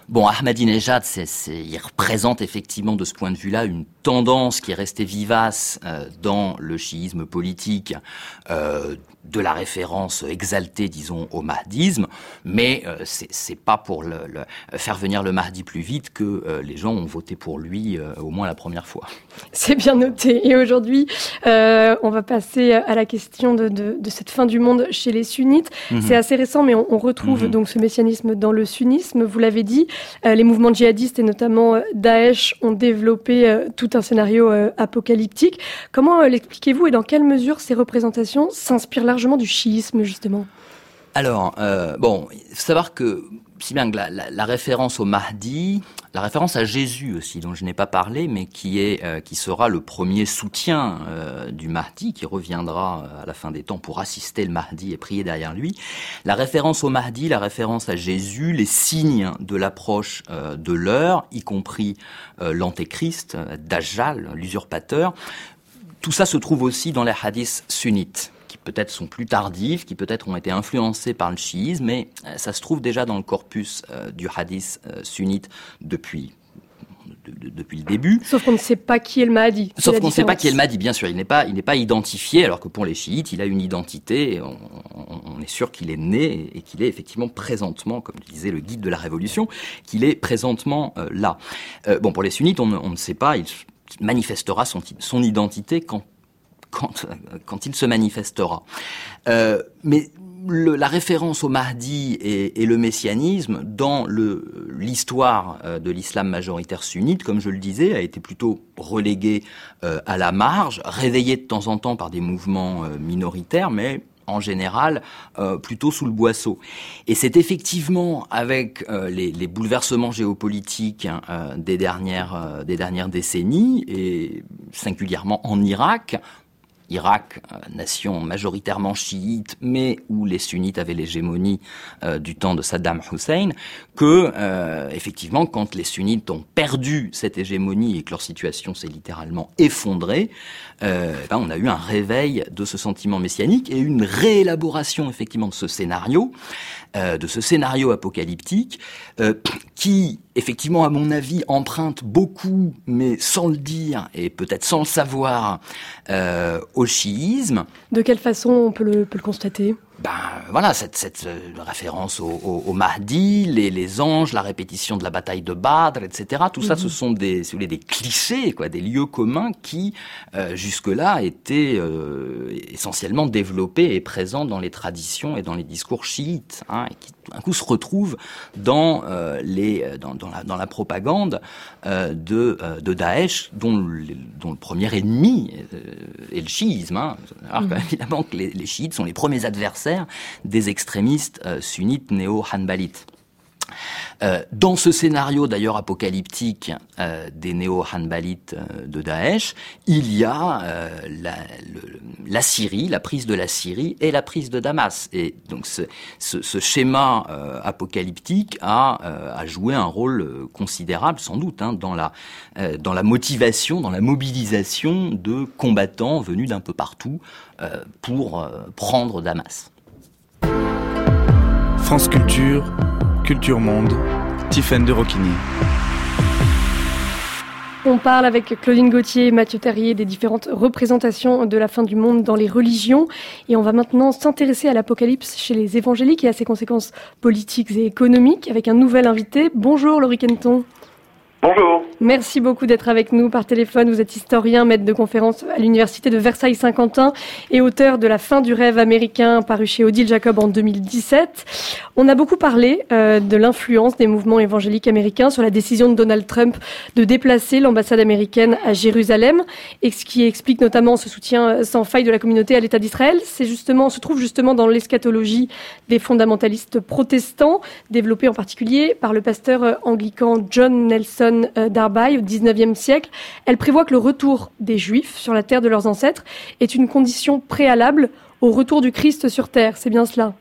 S6: Bon, Ahmadinejad, il représente effectivement de ce point de vue-là une tendance qui est restée vivace euh, dans le chiisme politique euh, de la référence exaltée, disons, au mahdisme, mais euh, c'est, pas pour le, faire venir le Mahdi plus vite que les gens ont voté pour lui au moins la première fois.
S1: C'est bien noté. Et aujourd'hui, on va passer à la question de, de, de, cette fin du monde chez les sunnites. Mhm. C'est assez récent, mais on, on retrouve mhm. donc ce messianisme dans le sunnisme. Vous l'avez dit, les mouvements djihadistes et notamment Daesh ont développé tout un scénario euh, apocalyptique. Comment euh, l'expliquez-vous et dans quelle mesure ces représentations s'inspirent largement du chiisme, justement?
S6: Alors, euh, bon, faut savoir que si bien que la, référence au Mahdi, la référence à Jésus aussi, dont je n'ai pas parlé, mais qui euh, sera le premier soutien euh, du Mahdi, qui reviendra euh, à la fin des temps pour assister le Mahdi et prier derrière lui. La référence au Mahdi, la référence à Jésus, les signes de l'approche de l'heure, y compris l'antéchrist, Dajjal, l'usurpateur, tout ça se trouve aussi dans les hadiths sunnites. Qui peut-être sont plus tardives, qui peut-être ont été influencées par le chiisme, mais ça se trouve déjà dans le corpus du hadith sunnite depuis depuis le début.
S1: Sauf qu'on ne sait pas qui est le Mahdi.
S6: Sauf qu'on ne sait pas qui est le Mahdi, bien sûr. Il n'est pas, il n'est pas identifié, alors que pour les chiites, il a une identité. on, est sûr qu'il est né et qu'il est effectivement présentement, comme disait le guide de la Révolution, qu'il est présentement euh, là. Euh, bon, pour les sunnites, on, ne sait pas. Il manifestera son, son identité quand quand, quand, il se manifestera. Euh, mais la référence au Mahdi et, le messianisme dans l'histoire euh, de l'islam majoritaire sunnite, comme je le disais, a été plutôt reléguée euh, à la marge, réveillée de temps en temps par des mouvements euh, minoritaires, mais en général plutôt sous le boisseau. Et c'est effectivement avec les, bouleversements géopolitiques hein, des dernières des dernières décennies et singulièrement en Irak, Irak, euh, nation majoritairement chiite, mais où les sunnites avaient l'hégémonie euh, du temps de Saddam Hussein, que euh, effectivement, quand les sunnites ont perdu cette hégémonie et que leur situation s'est littéralement effondrée, ben, on a eu un réveil de ce sentiment messianique et une réélaboration effectivement de ce scénario, de ce scénario apocalyptique, qui effectivement, à mon avis, emprunte beaucoup, mais sans le dire et peut-être sans le savoir, euh, au chiisme.
S1: De quelle façon on peut le, peut le constater?
S6: Ben voilà, cette, cette euh, référence au, au, Mahdi, les, les, anges, la répétition de la bataille de Badr, etc. Tout ça, ce mhm. sont des, si vous voulez, des clichés, quoi, des lieux communs qui euh, jusque-là étaient euh, essentiellement développés et présents dans les traditions et dans les discours chiites, hein, et qui d'un coup se retrouvent dans les dans, dans, la, dans la propagande de, de Daesh, dont le, dont le premier ennemi est le chiisme. Hein. Alors <laughs> mhm. évidemment que les, les chiites sont les premiers adversaires des extrémistes euh, sunnites néo-hanbalites. Euh, dans ce scénario d'ailleurs apocalyptique euh, des néo-hanbalites de Daesh, il y a la, Syrie, la prise de la Syrie et la prise de Damas. Et donc ce, schéma apocalyptique a, joué un rôle considérable, sans doute, hein, dans, la, dans la motivation, dans la mobilisation de combattants venus d'un peu partout pour prendre Damas.
S7: France Culture, Culture Monde, Tiffaine de Roquigny.
S1: On parle avec Claudine Gauthier et Mathieu Terrier des différentes représentations de la fin du monde dans les religions. Et on va maintenant s'intéresser à l'apocalypse chez les évangéliques et à ses conséquences politiques et économiques avec un nouvel invité. Bonjour Laurie Kenton.
S8: Bonjour.
S1: Merci beaucoup d'être avec nous par téléphone. Vous êtes historien, maître de conférence à l'Université de Versailles-Saint-Quentin et auteur de La fin du rêve américain paru chez Odile Jacob en 2017. On a beaucoup parlé euh, de l'influence des mouvements évangéliques américains sur la décision de Donald Trump de déplacer l'ambassade américaine à Jérusalem et ce qui explique notamment ce soutien sans faille de la communauté à l'État d'Israël. C'est justement, se trouve justement dans l'eschatologie des fondamentalistes protestants, développée en particulier par le pasteur anglican John Nelson euh, d'Arbaï au XIXe siècle, elle prévoit que le retour des Juifs sur la terre de leurs ancêtres est une condition préalable au retour du Christ sur terre. C'est bien cela?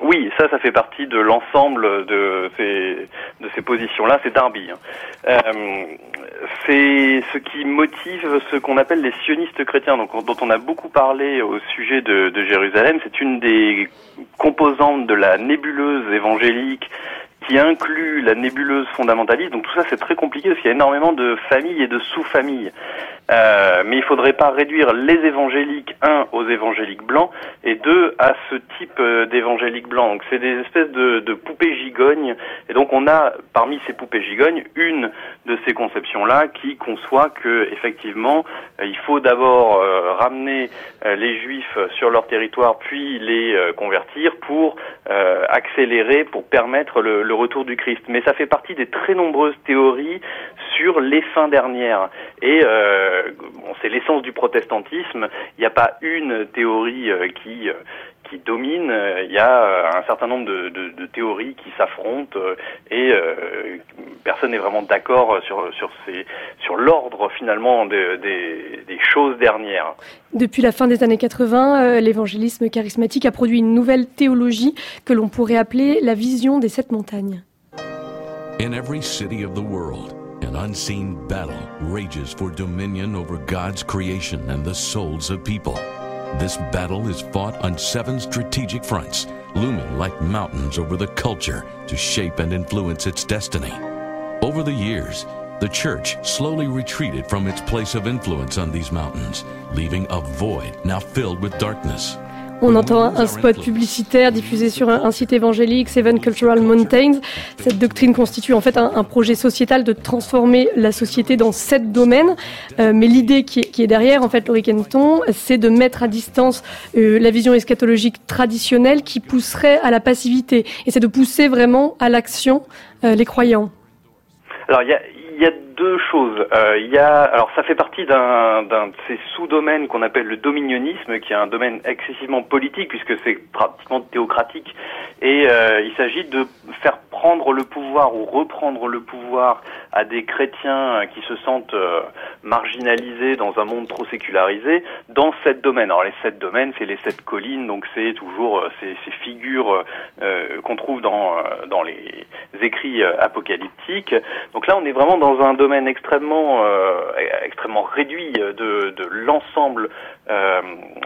S8: Oui, ça, ça fait partie de l'ensemble de ces, positions-là. C'est Darby. Hein. Euh, c'est ce qui motive ce qu'on appelle les sionistes chrétiens, dont on a beaucoup parlé au sujet de Jérusalem. C'est une des composantes de la nébuleuse évangélique qui inclut la nébuleuse fondamentaliste. Donc tout ça c'est très compliqué parce qu'il y a énormément de familles et de sous-familles. Euh, mais il faudrait pas réduire les évangéliques, un, aux évangéliques blancs, et deux, à ce type euh, d'évangéliques blancs. Donc c'est des espèces de, de, poupées gigognes, et donc on a parmi ces poupées gigognes une de ces conceptions-là qui conçoit que effectivement euh, il faut d'abord euh, ramener les juifs sur leur territoire, puis les convertir pour accélérer, pour permettre le, le retour du Christ. Mais ça fait partie des très nombreuses théories sur les fins dernières. Et euh, bon, c'est l'essence du protestantisme. Il n'y a pas une théorie euh, qui euh, qui domine. Il y a un certain nombre de, de, de théories qui s'affrontent et personne n'est vraiment d'accord sur sur ces sur l'ordre finalement des, des, des, choses dernières.
S1: Depuis la fin des années 80, l'évangélisme charismatique a produit une nouvelle théologie que l'on pourrait appeler la vision des sept montagnes. In every city of the world. An unseen battle rages for dominion over God's creation and the souls of people.
S9: This battle is fought on seven strategic fronts, looming like mountains over the culture to shape and influence its destiny. Over the years, the church slowly retreated from its place of influence on these mountains, leaving a void now filled with darkness.
S1: On entend un spot publicitaire diffusé sur un, site évangélique, Seven Cultural Mountains. Cette doctrine constitue en fait un, projet sociétal de transformer la société dans sept domaines. Euh, mais l'idée qui, est derrière, en fait, Laurie Kenton, c'est de mettre à distance euh, la vision eschatologique traditionnelle qui pousserait à la passivité. Et c'est de pousser vraiment à l'action euh, les croyants.
S8: Alors il y a, il y a deux choses. Euh, il y a, alors ça fait partie d'un, de ces sous-domaines qu'on appelle le dominionnisme, qui est un domaine excessivement politique puisque c'est pratiquement théocratique, et euh, il s'agit de faire prendre le pouvoir ou reprendre le pouvoir à des chrétiens qui se sentent euh, marginalisés dans un monde trop sécularisé dans sept domaines. Alors les sept domaines, c'est les sept collines, donc c'est toujours euh, ces, figures euh, qu'on trouve dans dans les écrits apocalyptiques. Donc là, on est vraiment dans un domaine extrêmement extrêmement réduit de, de l'ensemble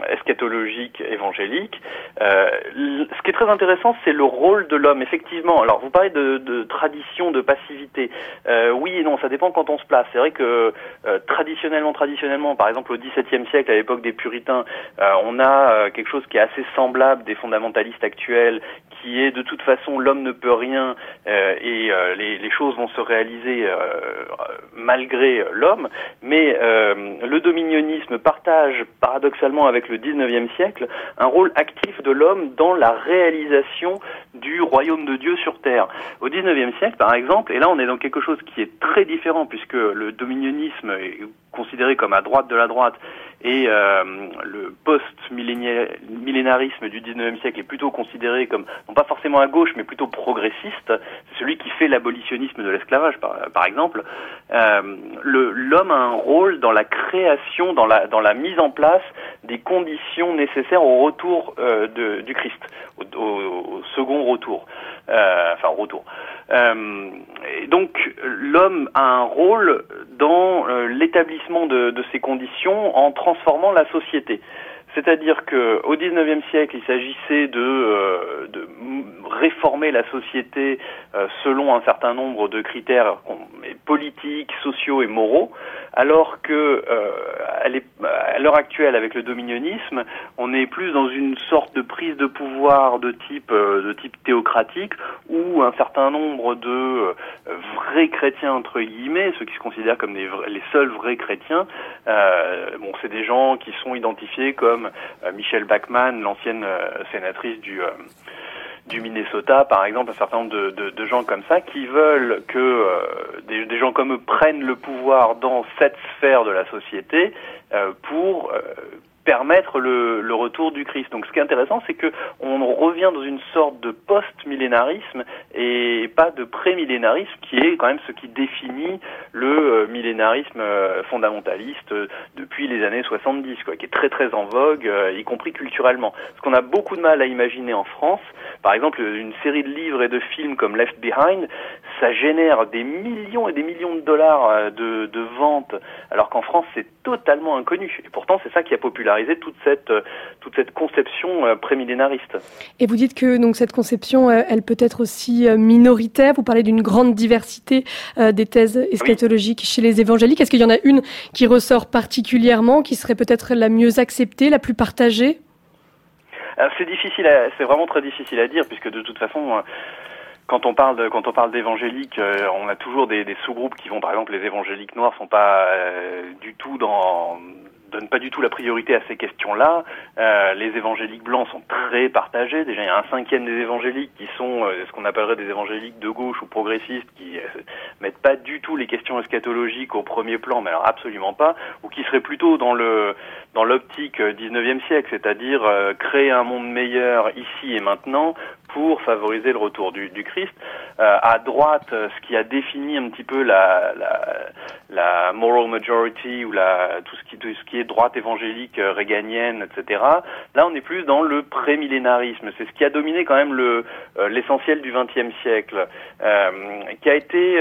S8: eschatologique évangélique. ce qui est très intéressant, c'est le rôle de l'homme. Effectivement, alors vous parlez de, tradition, de passivité. Euh, oui et non, ça dépend quand on se place. C'est vrai que euh, traditionnellement, traditionnellement, par exemple au XVIIe siècle, à l'époque des Puritains, euh, on a euh, quelque chose qui est assez semblable des fondamentalistes actuels, qui est de toute façon l'homme ne peut rien et les, les, choses vont se réaliser malgré l'homme. Mais le dominionnisme partage paradoxalement avec le XIXe siècle un rôle actif de l'homme dans la réalisation du royaume de Dieu sur terre. Au XIXe siècle, par exemple, et là on est dans quelque chose qui est très différent puisque le dominionnisme est considéré comme à droite de la droite et euh, le post-millénarisme du 19e siècle est plutôt considéré comme, pas forcément à gauche, mais plutôt progressiste. C'est celui qui fait l'abolitionnisme de l'esclavage, par, exemple. Euh, L'homme a un rôle dans la création, dans la, mise en place des conditions nécessaires au retour euh, du Christ, au, second retour. Euh, enfin, retour. Et donc, l'homme a un rôle dans l'établissement de, ces conditions en transformant la société. C'est-à-dire que au XIXe siècle, il s'agissait de, euh, réformer la société euh, selon un certain nombre de critères politiques, sociaux et moraux, alors que euh, l'heure actuelle, avec le dominionnisme, on est plus dans une sorte de prise de pouvoir de type de type théocratique, où un certain nombre de vrais chrétiens entre guillemets, ceux qui se considèrent comme les seuls vrais chrétiens, bon, c'est des gens qui sont identifiés comme euh, Michelle Bachmann, l'ancienne euh, sénatrice du euh, du Minnesota, par exemple, un certain nombre de, gens comme ça qui veulent que des, gens comme eux prennent le pouvoir dans cette sphère de la société pour permettre le, retour du Christ. Donc ce qui est intéressant, c'est que on revient dans une sorte de post-millénarisme et pas de pré-millénarisme, qui est quand même ce qui définit le euh, millénarisme euh, fondamentaliste euh, depuis les années 70, quoi, qui est très très en vogue, y compris culturellement. Ce qu'on a beaucoup de mal à imaginer en France, par exemple, une série de livres et de films comme Left Behind, ça génère des millions et des millions de dollars de, de ventes, alors qu'en France c'est totalement inconnu. Et pourtant c'est ça qui a popularisé toute cette, euh, toute cette conception euh, prémillénariste.
S1: Et vous dites que donc cette conception, euh, elle peut être aussi minoritaire. Vous parlez d'une grande diversité des thèses eschatologiques chez les évangéliques. Est-ce qu'il y en a une qui ressort particulièrement, qui serait peut-être la mieux acceptée, la plus partagée?
S8: C'est difficile, c'est vraiment très difficile à dire, puisque de toute façon quand on parle de, quand on parle d'évangéliques, on a toujours des, sous-groupes qui vont, par exemple, les évangéliques noirs sont pas du tout dans donne pas du tout la priorité à ces questions-là. Euh, les évangéliques blancs sont très partagés. Déjà, il y a un cinquième des évangéliques qui sont euh, ce qu'on appellerait des évangéliques de gauche ou progressistes, qui euh, mettent pas du tout les questions eschatologiques au premier plan, mais alors absolument pas, ou qui seraient plutôt dans le dans l'optique 19e siècle, c'est-à-dire créer un monde meilleur ici et maintenant pour favoriser le retour du, du Christ. Euh, à droite, ce qui a défini un petit peu la, la, la moral majority ou la, tout, ce qui, tout ce qui est droite évangélique euh, réganienne, etc. Là, on est plus dans le prémillénarisme. C'est ce qui a dominé quand même le euh, l'essentiel du XXe siècle, euh, qui a été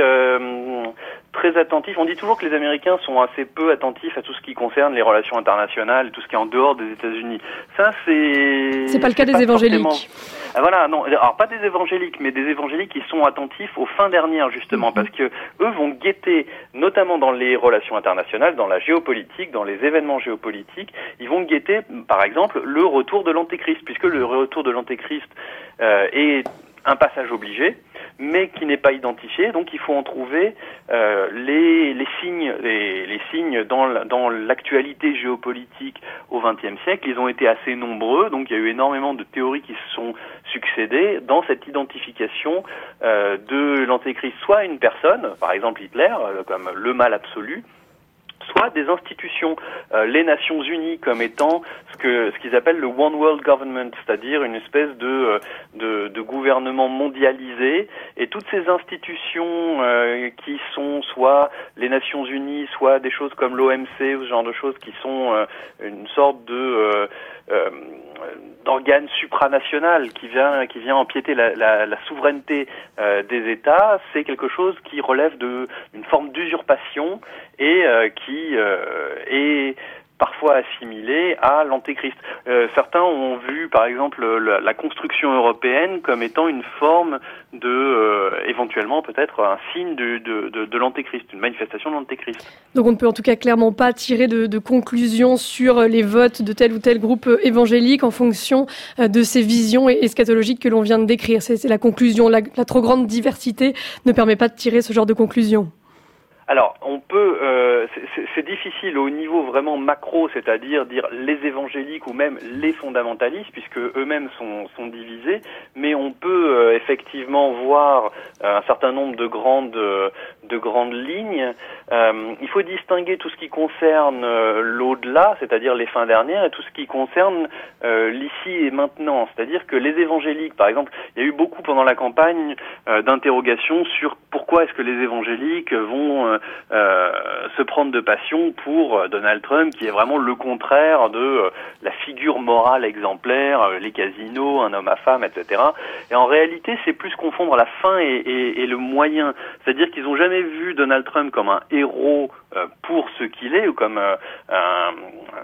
S8: très attentifs. On dit toujours que les Américains sont assez peu attentifs à tout ce qui concerne les relations internationales, tout ce qui est en dehors des États-Unis. Ça, c'est.
S1: C'est pas le cas des évangéliques.
S8: Ah, voilà, non, alors pas des évangéliques, mais des évangéliques qui sont attentifs aux fins dernières justement, mhm. parce que eux vont guetter, notamment dans les relations internationales, dans la géopolitique, dans les événements géopolitiques, ils vont guetter, par exemple, le retour de l'antéchrist, puisque le retour de l'antéchrist euh, est un passage obligé mais qui n'est pas identifié. Donc il faut en trouver euh, les, les, signes, les, signes dans, dans l'actualité géopolitique au XXe siècle. Ils ont été assez nombreux, donc il y a eu énormément de théories qui se sont succédées dans cette identification euh, de l'antéchrist, soit une personne, par exemple Hitler, euh, comme le mal absolu, soit des institutions, euh, les Nations Unies comme étant ce que ce qu'ils appellent le One World Government, c'est-à-dire une espèce de, euh, de, de gouvernement mondialisé, et toutes ces institutions euh, qui sont soit les Nations Unies, soit des choses comme l'OMC ou ce genre de choses qui sont une sorte de d'organe supranational qui vient qui vient empiéter la, la, la souveraineté euh, des États, c'est quelque chose qui relève d'une forme d'usurpation et euh, qui euh, est parfois assimilé à l'antéchrist. Euh, certains ont vu, par exemple, la, construction européenne comme étant une forme de, euh, éventuellement peut-être un signe de l'antéchrist, une manifestation de l'antéchrist.
S1: Donc on ne peut en tout cas clairement pas tirer de, de conclusions sur les votes de tel ou tel groupe évangélique en fonction euh, de ces visions eschatologiques que l'on vient de décrire. C'est la conclusion. La, la trop grande diversité ne permet pas de tirer ce genre de conclusion.
S8: Alors, on peut, euh, c'est difficile au niveau vraiment macro, c'est-à-dire dire les évangéliques ou même les fondamentalistes, puisque eux-mêmes sont, divisés, mais on peut euh, effectivement voir euh, un certain nombre de grandes, de grandes lignes. Il faut distinguer tout ce qui concerne l'au-delà, c'est-à-dire les fins dernières, et tout ce qui concerne l'ici et maintenant, c'est-à-dire que les évangéliques, par exemple, il y a eu beaucoup pendant la campagne d'interrogations sur pourquoi est-ce que les évangéliques vont euh, se prendre de passion pour euh, Donald Trump, qui est vraiment le contraire de euh, la figure morale exemplaire, les casinos, un homme à femme, etc. Et en réalité, c'est plus confondre la fin et, et, et le moyen. C'est-à-dire qu'ils n'ont jamais vu Donald Trump comme un héros pour ce qu'il est, ou comme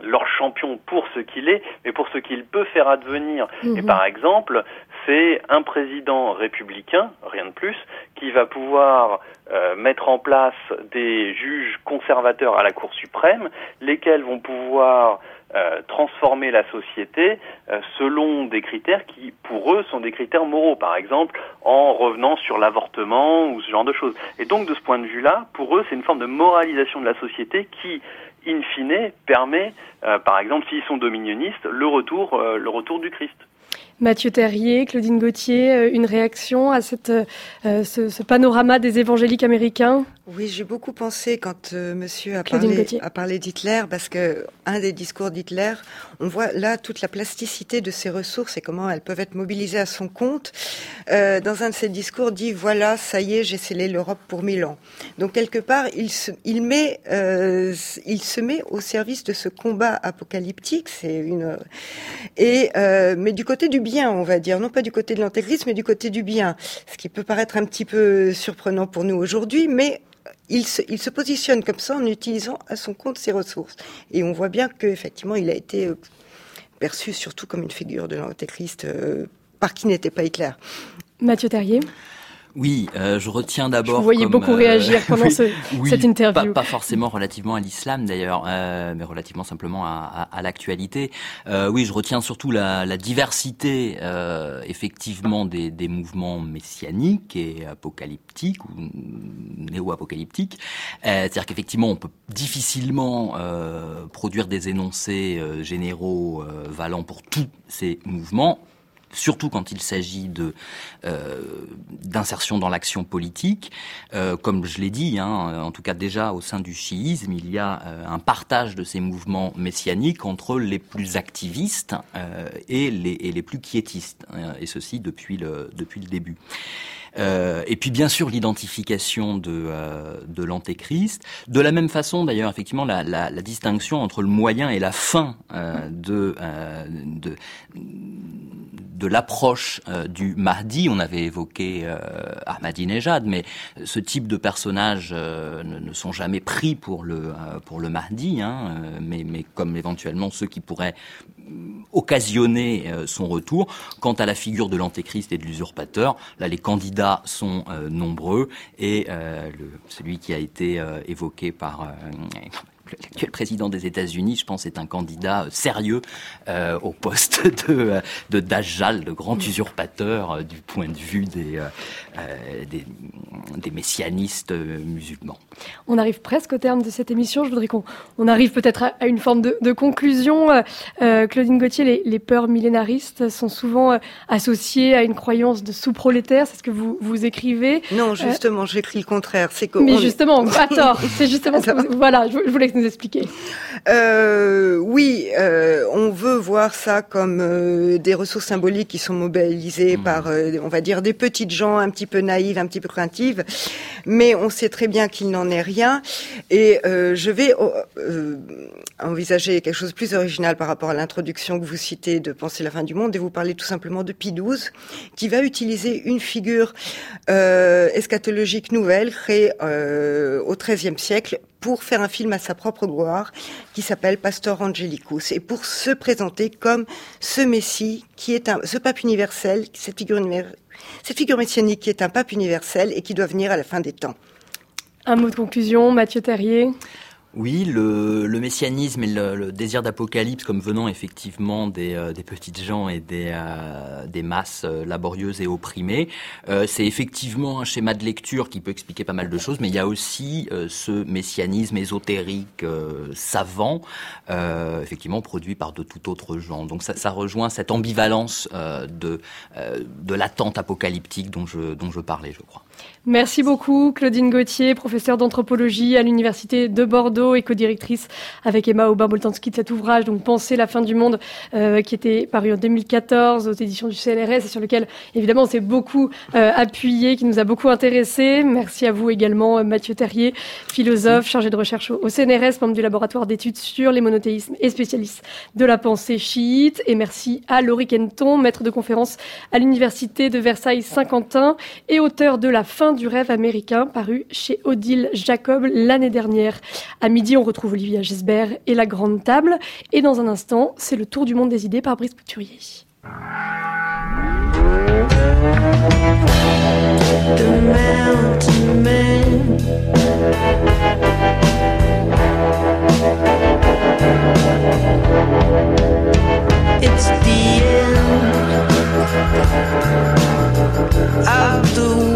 S8: leur champion pour ce qu'il est, mais pour ce qu'il peut faire advenir. Et mhm. par exemple, c'est un président républicain, rien de plus, qui va pouvoir euh, mettre en place des juges conservateurs à la Cour suprême, lesquels vont pouvoir euh, transformer la société euh, selon des critères qui, pour eux, sont des critères moraux, par exemple, en revenant sur l'avortement ou ce genre de choses. Et donc, de ce point de vue-là, pour eux, c'est une forme de moralisation de la société qui, in fine, permet, par exemple, s'ils sont dominionnistes, le retour, le retour du Christ.
S1: Mathieu Terrier, Claudine Gauthier, euh, une réaction à cette, euh, ce, ce, panorama des évangéliques américains?
S5: Oui, j'ai beaucoup pensé quand euh, monsieur a parlé, a parlé d'Hitler, parce que un des discours d'Hitler, on voit là toute la plasticité de ses ressources et comment elles peuvent être mobilisées à son compte. Euh, dans un de ses discours, dit voilà, ça y est, j'ai scellé l'Europe pour mille ans. Donc quelque part, il se, il met, euh, il se met au service de ce combat apocalyptique. C'est une et euh, mais du côté du bien, on va dire, non pas du côté de l'antéchrist, mais du côté du bien. Ce qui peut paraître un petit peu surprenant pour nous aujourd'hui, mais il se, positionne comme ça en utilisant à son compte ses ressources. Et on voit bien qu'effectivement, il a été euh, perçu surtout comme une figure de l'antéchrist euh, par qui n'était pas Hitler.
S1: Mathieu Terrier
S6: oui, euh, je retiens d'abord.
S1: Vous voyez beaucoup euh, réagir <laughs> pendant ce, cette interview.
S6: Pas, pas forcément relativement à l'islam d'ailleurs, euh, mais relativement simplement à, à, à l'actualité. Euh, oui, je retiens surtout la, la diversité euh, effectivement des, des, mouvements messianiques et apocalyptiques ou néo-apocalyptiques. C'est-à-dire qu'effectivement, on peut difficilement produire des énoncés généraux valant pour tous ces mouvements surtout quand il s'agit de euh, d'insertion dans l'action politique. Euh, comme je l'ai dit, hein, en tout cas déjà au sein du chiisme, il y a euh, un partage de ces mouvements messianiques entre les plus activistes euh, et les, et, les, plus quiétistes, hein, et ceci depuis le, depuis le début. Euh, et puis bien sûr l'identification de, euh, de l'antéchrist. De la même façon d'ailleurs effectivement la, distinction entre le moyen et la fin euh, de, de de l'approche du Mahdi. On avait évoqué Ahmadinejad, mais ce type de personnages ne, sont jamais pris pour le pour le Mahdi, hein, mais, mais comme éventuellement ceux qui pourraient occasionner son retour. Quant à la figure de l'antéchrist et de l'usurpateur, là les candidats sont nombreux et le, celui qui a été évoqué par l'actuel président des États-Unis, je pense, est un candidat euh, sérieux euh, au poste <laughs> de, euh, de Dajjal, le grand usurpateur du point de vue des, des, messianistes musulmans.
S1: On arrive presque au terme de cette émission. Je voudrais qu'on on arrive peut-être à, une forme de, conclusion. Claudine Gauthier, les, peurs millénaristes sont souvent associées à une croyance de sous-prolétaire. C'est ce que vous, vous écrivez.
S5: Non, justement, j'écris le contraire.
S1: C'est que Mais justement, <laughs> à tort. C'est justement ce que voilà, je, je voulais nous expliquer
S5: euh, Oui, euh, on veut voir ça comme euh, des ressources symboliques qui sont mobilisées mmh. par, on va dire, des petites gens un petit peu naïves, un petit peu craintives, mais on sait très bien qu'il n'en est rien. Et je vais envisager quelque chose de plus original par rapport à l'introduction que vous citez de Penser la fin du monde et vous parlez tout simplement de Pie XII, qui va utiliser une figure eschatologique nouvelle créée au XIIIe siècle pour faire un film à sa propre gloire qui s'appelle Pastor Angelicus et pour se présenter comme ce Messie qui est un, ce pape universel, cette figure, cette figure messianique qui est un pape universel et qui doit venir à la fin des temps.
S1: Un mot de conclusion, Mathieu Terrier
S6: oui, le, le, messianisme et le, désir d'apocalypse comme venant effectivement des, euh, des petites gens et des, euh, des masses euh, laborieuses et opprimées, c'est effectivement un schéma de lecture qui peut expliquer pas mal de choses, mais il y a aussi ce messianisme ésotérique savant, effectivement produit par de tout autre genre. Donc ça, ça rejoint cette ambivalence de, de l'attente apocalyptique dont je, dont je parlais, je crois.
S1: Merci beaucoup, Claudine Gauthier, professeure d'anthropologie à l'Université de Bordeaux et co-directrice avec Emma Aubin-Boltanski de cet ouvrage, donc Penser la fin du monde, euh, qui était paru en 2014 aux éditions du CNRS et sur lequel, évidemment, on s'est beaucoup euh, appuyé, qui nous a beaucoup intéressé. Merci à vous également, euh, Mathieu Terrier, philosophe, chargé de recherche au, CNRS, membre du laboratoire d'études sur les monothéismes et spécialiste de la pensée chiite. Et merci à Laurie Kenton, maître de conférence à l'Université de Versailles-Saint-Quentin et auteur de La fin du rêve américain, paru chez Odile Jacob l'année dernière. À midi, on retrouve Olivia Gisbert et La Grande Table. Et dans un instant, c'est le tour du monde des idées par Brice Couturier. It's the end the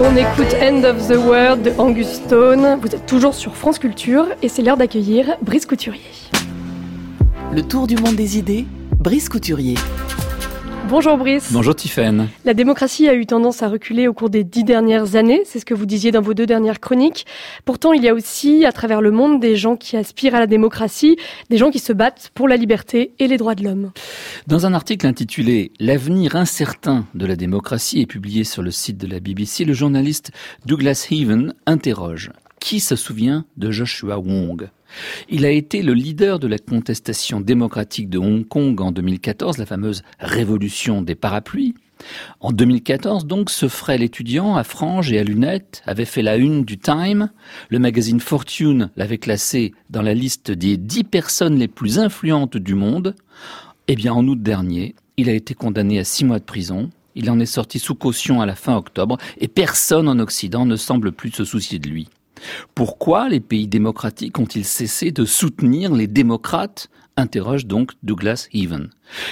S1: On écoute End of the World de Angus Stone. Vous êtes toujours sur France Culture et c'est l'heure d'accueillir Brice Couturier.
S10: Le tour du monde des idées, Brice Couturier.
S1: Bonjour Brice.
S11: Bonjour Tiffaine.
S1: La démocratie a eu tendance à reculer au cours des dix dernières années, c'est ce que vous disiez dans vos deux dernières chroniques. Pourtant, il y a aussi à travers le monde des gens qui aspirent à la démocratie, des gens qui se battent pour la liberté et les droits de l'homme.
S11: Dans un article intitulé L'avenir incertain de la démocratie et publié sur le site de la BBC, le journaliste Douglas Haven interroge Qui se souvient de Joshua Wong? Il a été le leader de la contestation démocratique de Hong Kong en 2014, la fameuse révolution des parapluies. En 2014, donc, ce frêle étudiant à franges et à lunettes avait fait la une du Time. Le magazine Fortune l'avait classé dans la liste des dix personnes les plus influentes du monde. Eh bien, en août dernier, il a été condamné à six mois de prison. Il en est sorti sous caution à la fin octobre et personne en Occident ne semble plus se soucier de lui. Pourquoi les pays démocratiques ont-ils cessé de soutenir les démocrates? interroge donc Douglas Even.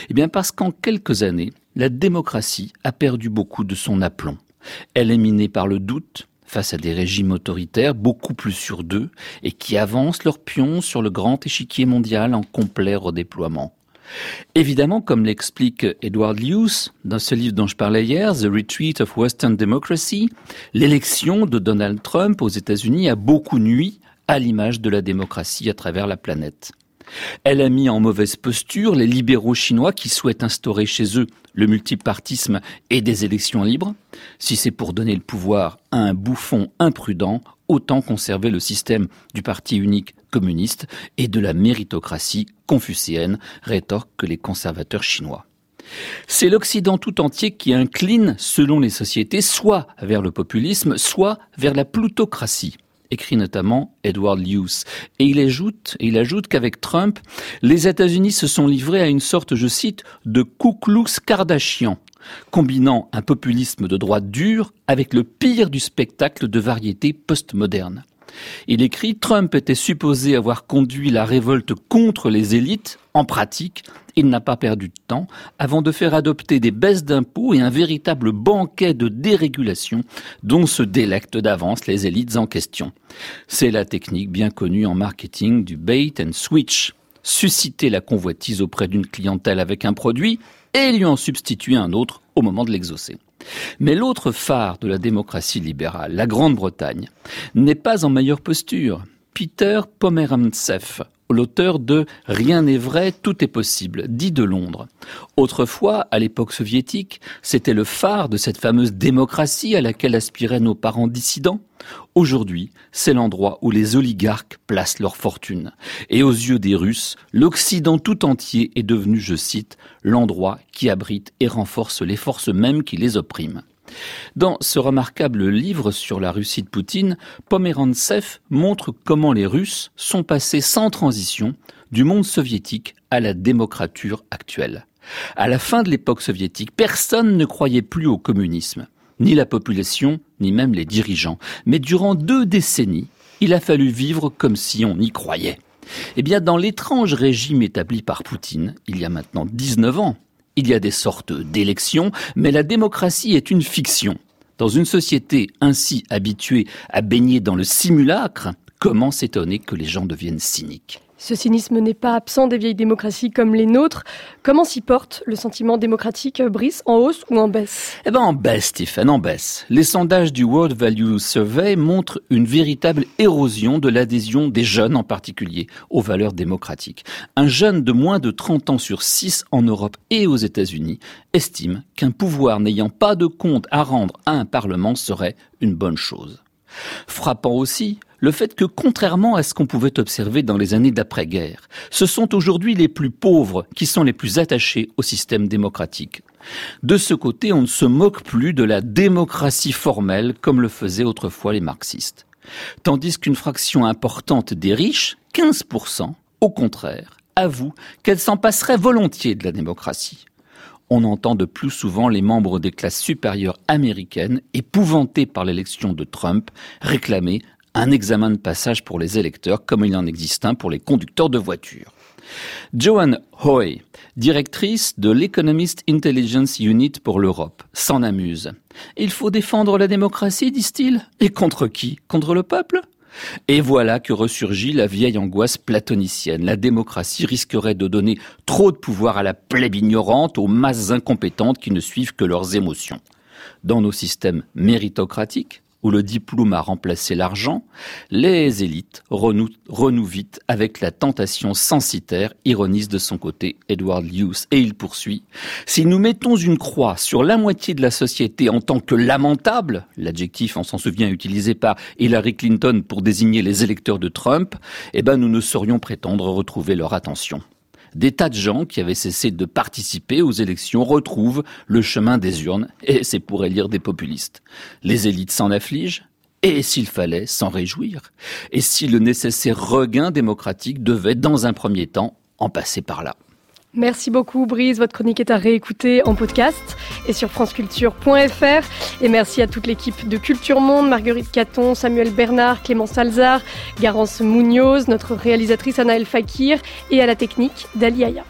S11: Eh bien parce qu'en quelques années, la démocratie a perdu beaucoup de son aplomb. Elle est minée par le doute, face à des régimes autoritaires beaucoup plus sûrs d'eux et qui avancent leurs pions sur le grand échiquier mondial en complet redéploiement. Évidemment, comme l'explique Edward Lewis dans ce livre dont je parlais hier, The Retreat of Western Democracy, l'élection de Donald Trump aux États-Unis a beaucoup nui à l'image de la démocratie à travers la planète. Elle a mis en mauvaise posture les libéraux chinois qui souhaitent instaurer chez eux le multipartisme et des élections libres. Si c'est pour donner le pouvoir à un bouffon imprudent, autant conserver le système du parti unique communiste et de la méritocratie confucéenne, rétorquent les conservateurs chinois. C'est l'Occident tout entier qui incline, selon les sociétés, soit vers le populisme, soit vers la plutocratie écrit notamment Edward Lewis. Et il ajoute, il ajoute qu'avec Trump, les États-Unis se sont livrés à une sorte, je cite, de Ku Klux Kardashian, combinant un populisme de droite dure avec le pire du spectacle de variété postmoderne. Il écrit Trump était supposé avoir conduit la révolte contre les élites. En pratique, il n'a pas perdu de temps avant de faire adopter des baisses d'impôts et un véritable banquet de dérégulation dont se délectent d'avance les élites en question. C'est la technique bien connue en marketing du bait and switch. Susciter la convoitise auprès d'une clientèle avec un produit et lui en substituer un autre au moment de l'exaucer. Mais l'autre phare de la démocratie libérale, la Grande-Bretagne, n'est pas en meilleure posture. Peter Pomerantsev, l'auteur de Rien n'est vrai, tout est possible, dit de Londres. Autrefois, à l'époque soviétique, c'était le phare de cette fameuse démocratie à laquelle aspiraient nos parents dissidents. Aujourd'hui, c'est l'endroit où les oligarques placent leur fortune. Et aux yeux des Russes, l'Occident tout entier est devenu, je cite, l'endroit qui abrite et renforce les forces mêmes qui les oppriment. Dans ce remarquable livre sur la Russie de Poutine, Pomerantsev montre comment les Russes sont passés sans transition du monde soviétique à la démocrature actuelle. À la fin de l'époque soviétique, personne ne croyait plus au communisme, ni la population, ni même les dirigeants. Mais durant deux décennies, il a fallu vivre comme si on y croyait. Eh bien, dans l'étrange régime établi par Poutine, il y a maintenant 19 ans, il y a des sortes d'élections, mais la démocratie est une fiction. Dans une société ainsi habituée à baigner dans le simulacre, comment s'étonner que les gens deviennent cyniques?
S1: Ce cynisme n'est pas absent des vieilles démocraties comme les nôtres. Comment s'y porte le sentiment démocratique, Brice, en hausse ou en baisse?
S11: Eh ben en baisse, Stéphane, en baisse. Les sondages du World Value Survey montrent une véritable érosion de l'adhésion des jeunes en particulier aux valeurs démocratiques. Un jeune de moins de 30 ans sur 6 en Europe et aux États-Unis estime qu'un pouvoir n'ayant pas de compte à rendre à un Parlement serait une bonne chose. Frappant aussi, le fait que, contrairement à ce qu'on pouvait observer dans les années d'après-guerre, ce sont aujourd'hui les plus pauvres qui sont les plus attachés au système démocratique. De ce côté, on ne se moque plus de la démocratie formelle comme le faisaient autrefois les marxistes. Tandis qu'une fraction importante des riches, 15%, au contraire, avoue qu'elle s'en passerait volontiers de la démocratie on entend de plus souvent les membres des classes supérieures américaines, épouvantés par l'élection de Trump, réclamer un examen de passage pour les électeurs comme il en existe un pour les conducteurs de voitures. Joanne Hoy, directrice de l'Economist Intelligence Unit pour l'Europe, s'en amuse. Il faut défendre la démocratie, disent-ils. Et contre qui? Contre le peuple? Et voilà que ressurgit la vieille angoisse platonicienne. La démocratie risquerait de donner trop de pouvoir à la plèbe ignorante, aux masses incompétentes qui ne suivent que leurs émotions. Dans nos systèmes méritocratiques, où le diplôme a remplacé l'argent, les élites renouent, vite avec la tentation censitaire, ironise de son côté Edward Lewis. Et il poursuit, si nous mettons une croix sur la moitié de la société en tant que lamentable, l'adjectif, on s'en souvient, utilisé par Hillary Clinton pour désigner les électeurs de Trump, eh ben nous ne saurions prétendre retrouver leur attention des tas de gens qui avaient cessé de participer aux élections retrouvent le chemin des urnes, et c'est pour élire des populistes. Les élites s'en affligent, et s'il fallait s'en réjouir, et si le nécessaire regain démocratique devait, dans un premier temps, en passer par là.
S1: Merci beaucoup Brise, votre chronique est à réécouter en podcast et sur franceculture.fr. Et merci à toute l'équipe de Culture Monde, Marguerite Caton, Samuel Bernard, Clément Salzar, Garance Munoz, notre réalisatrice Anaël Fakir et à la technique d'Ali Aya.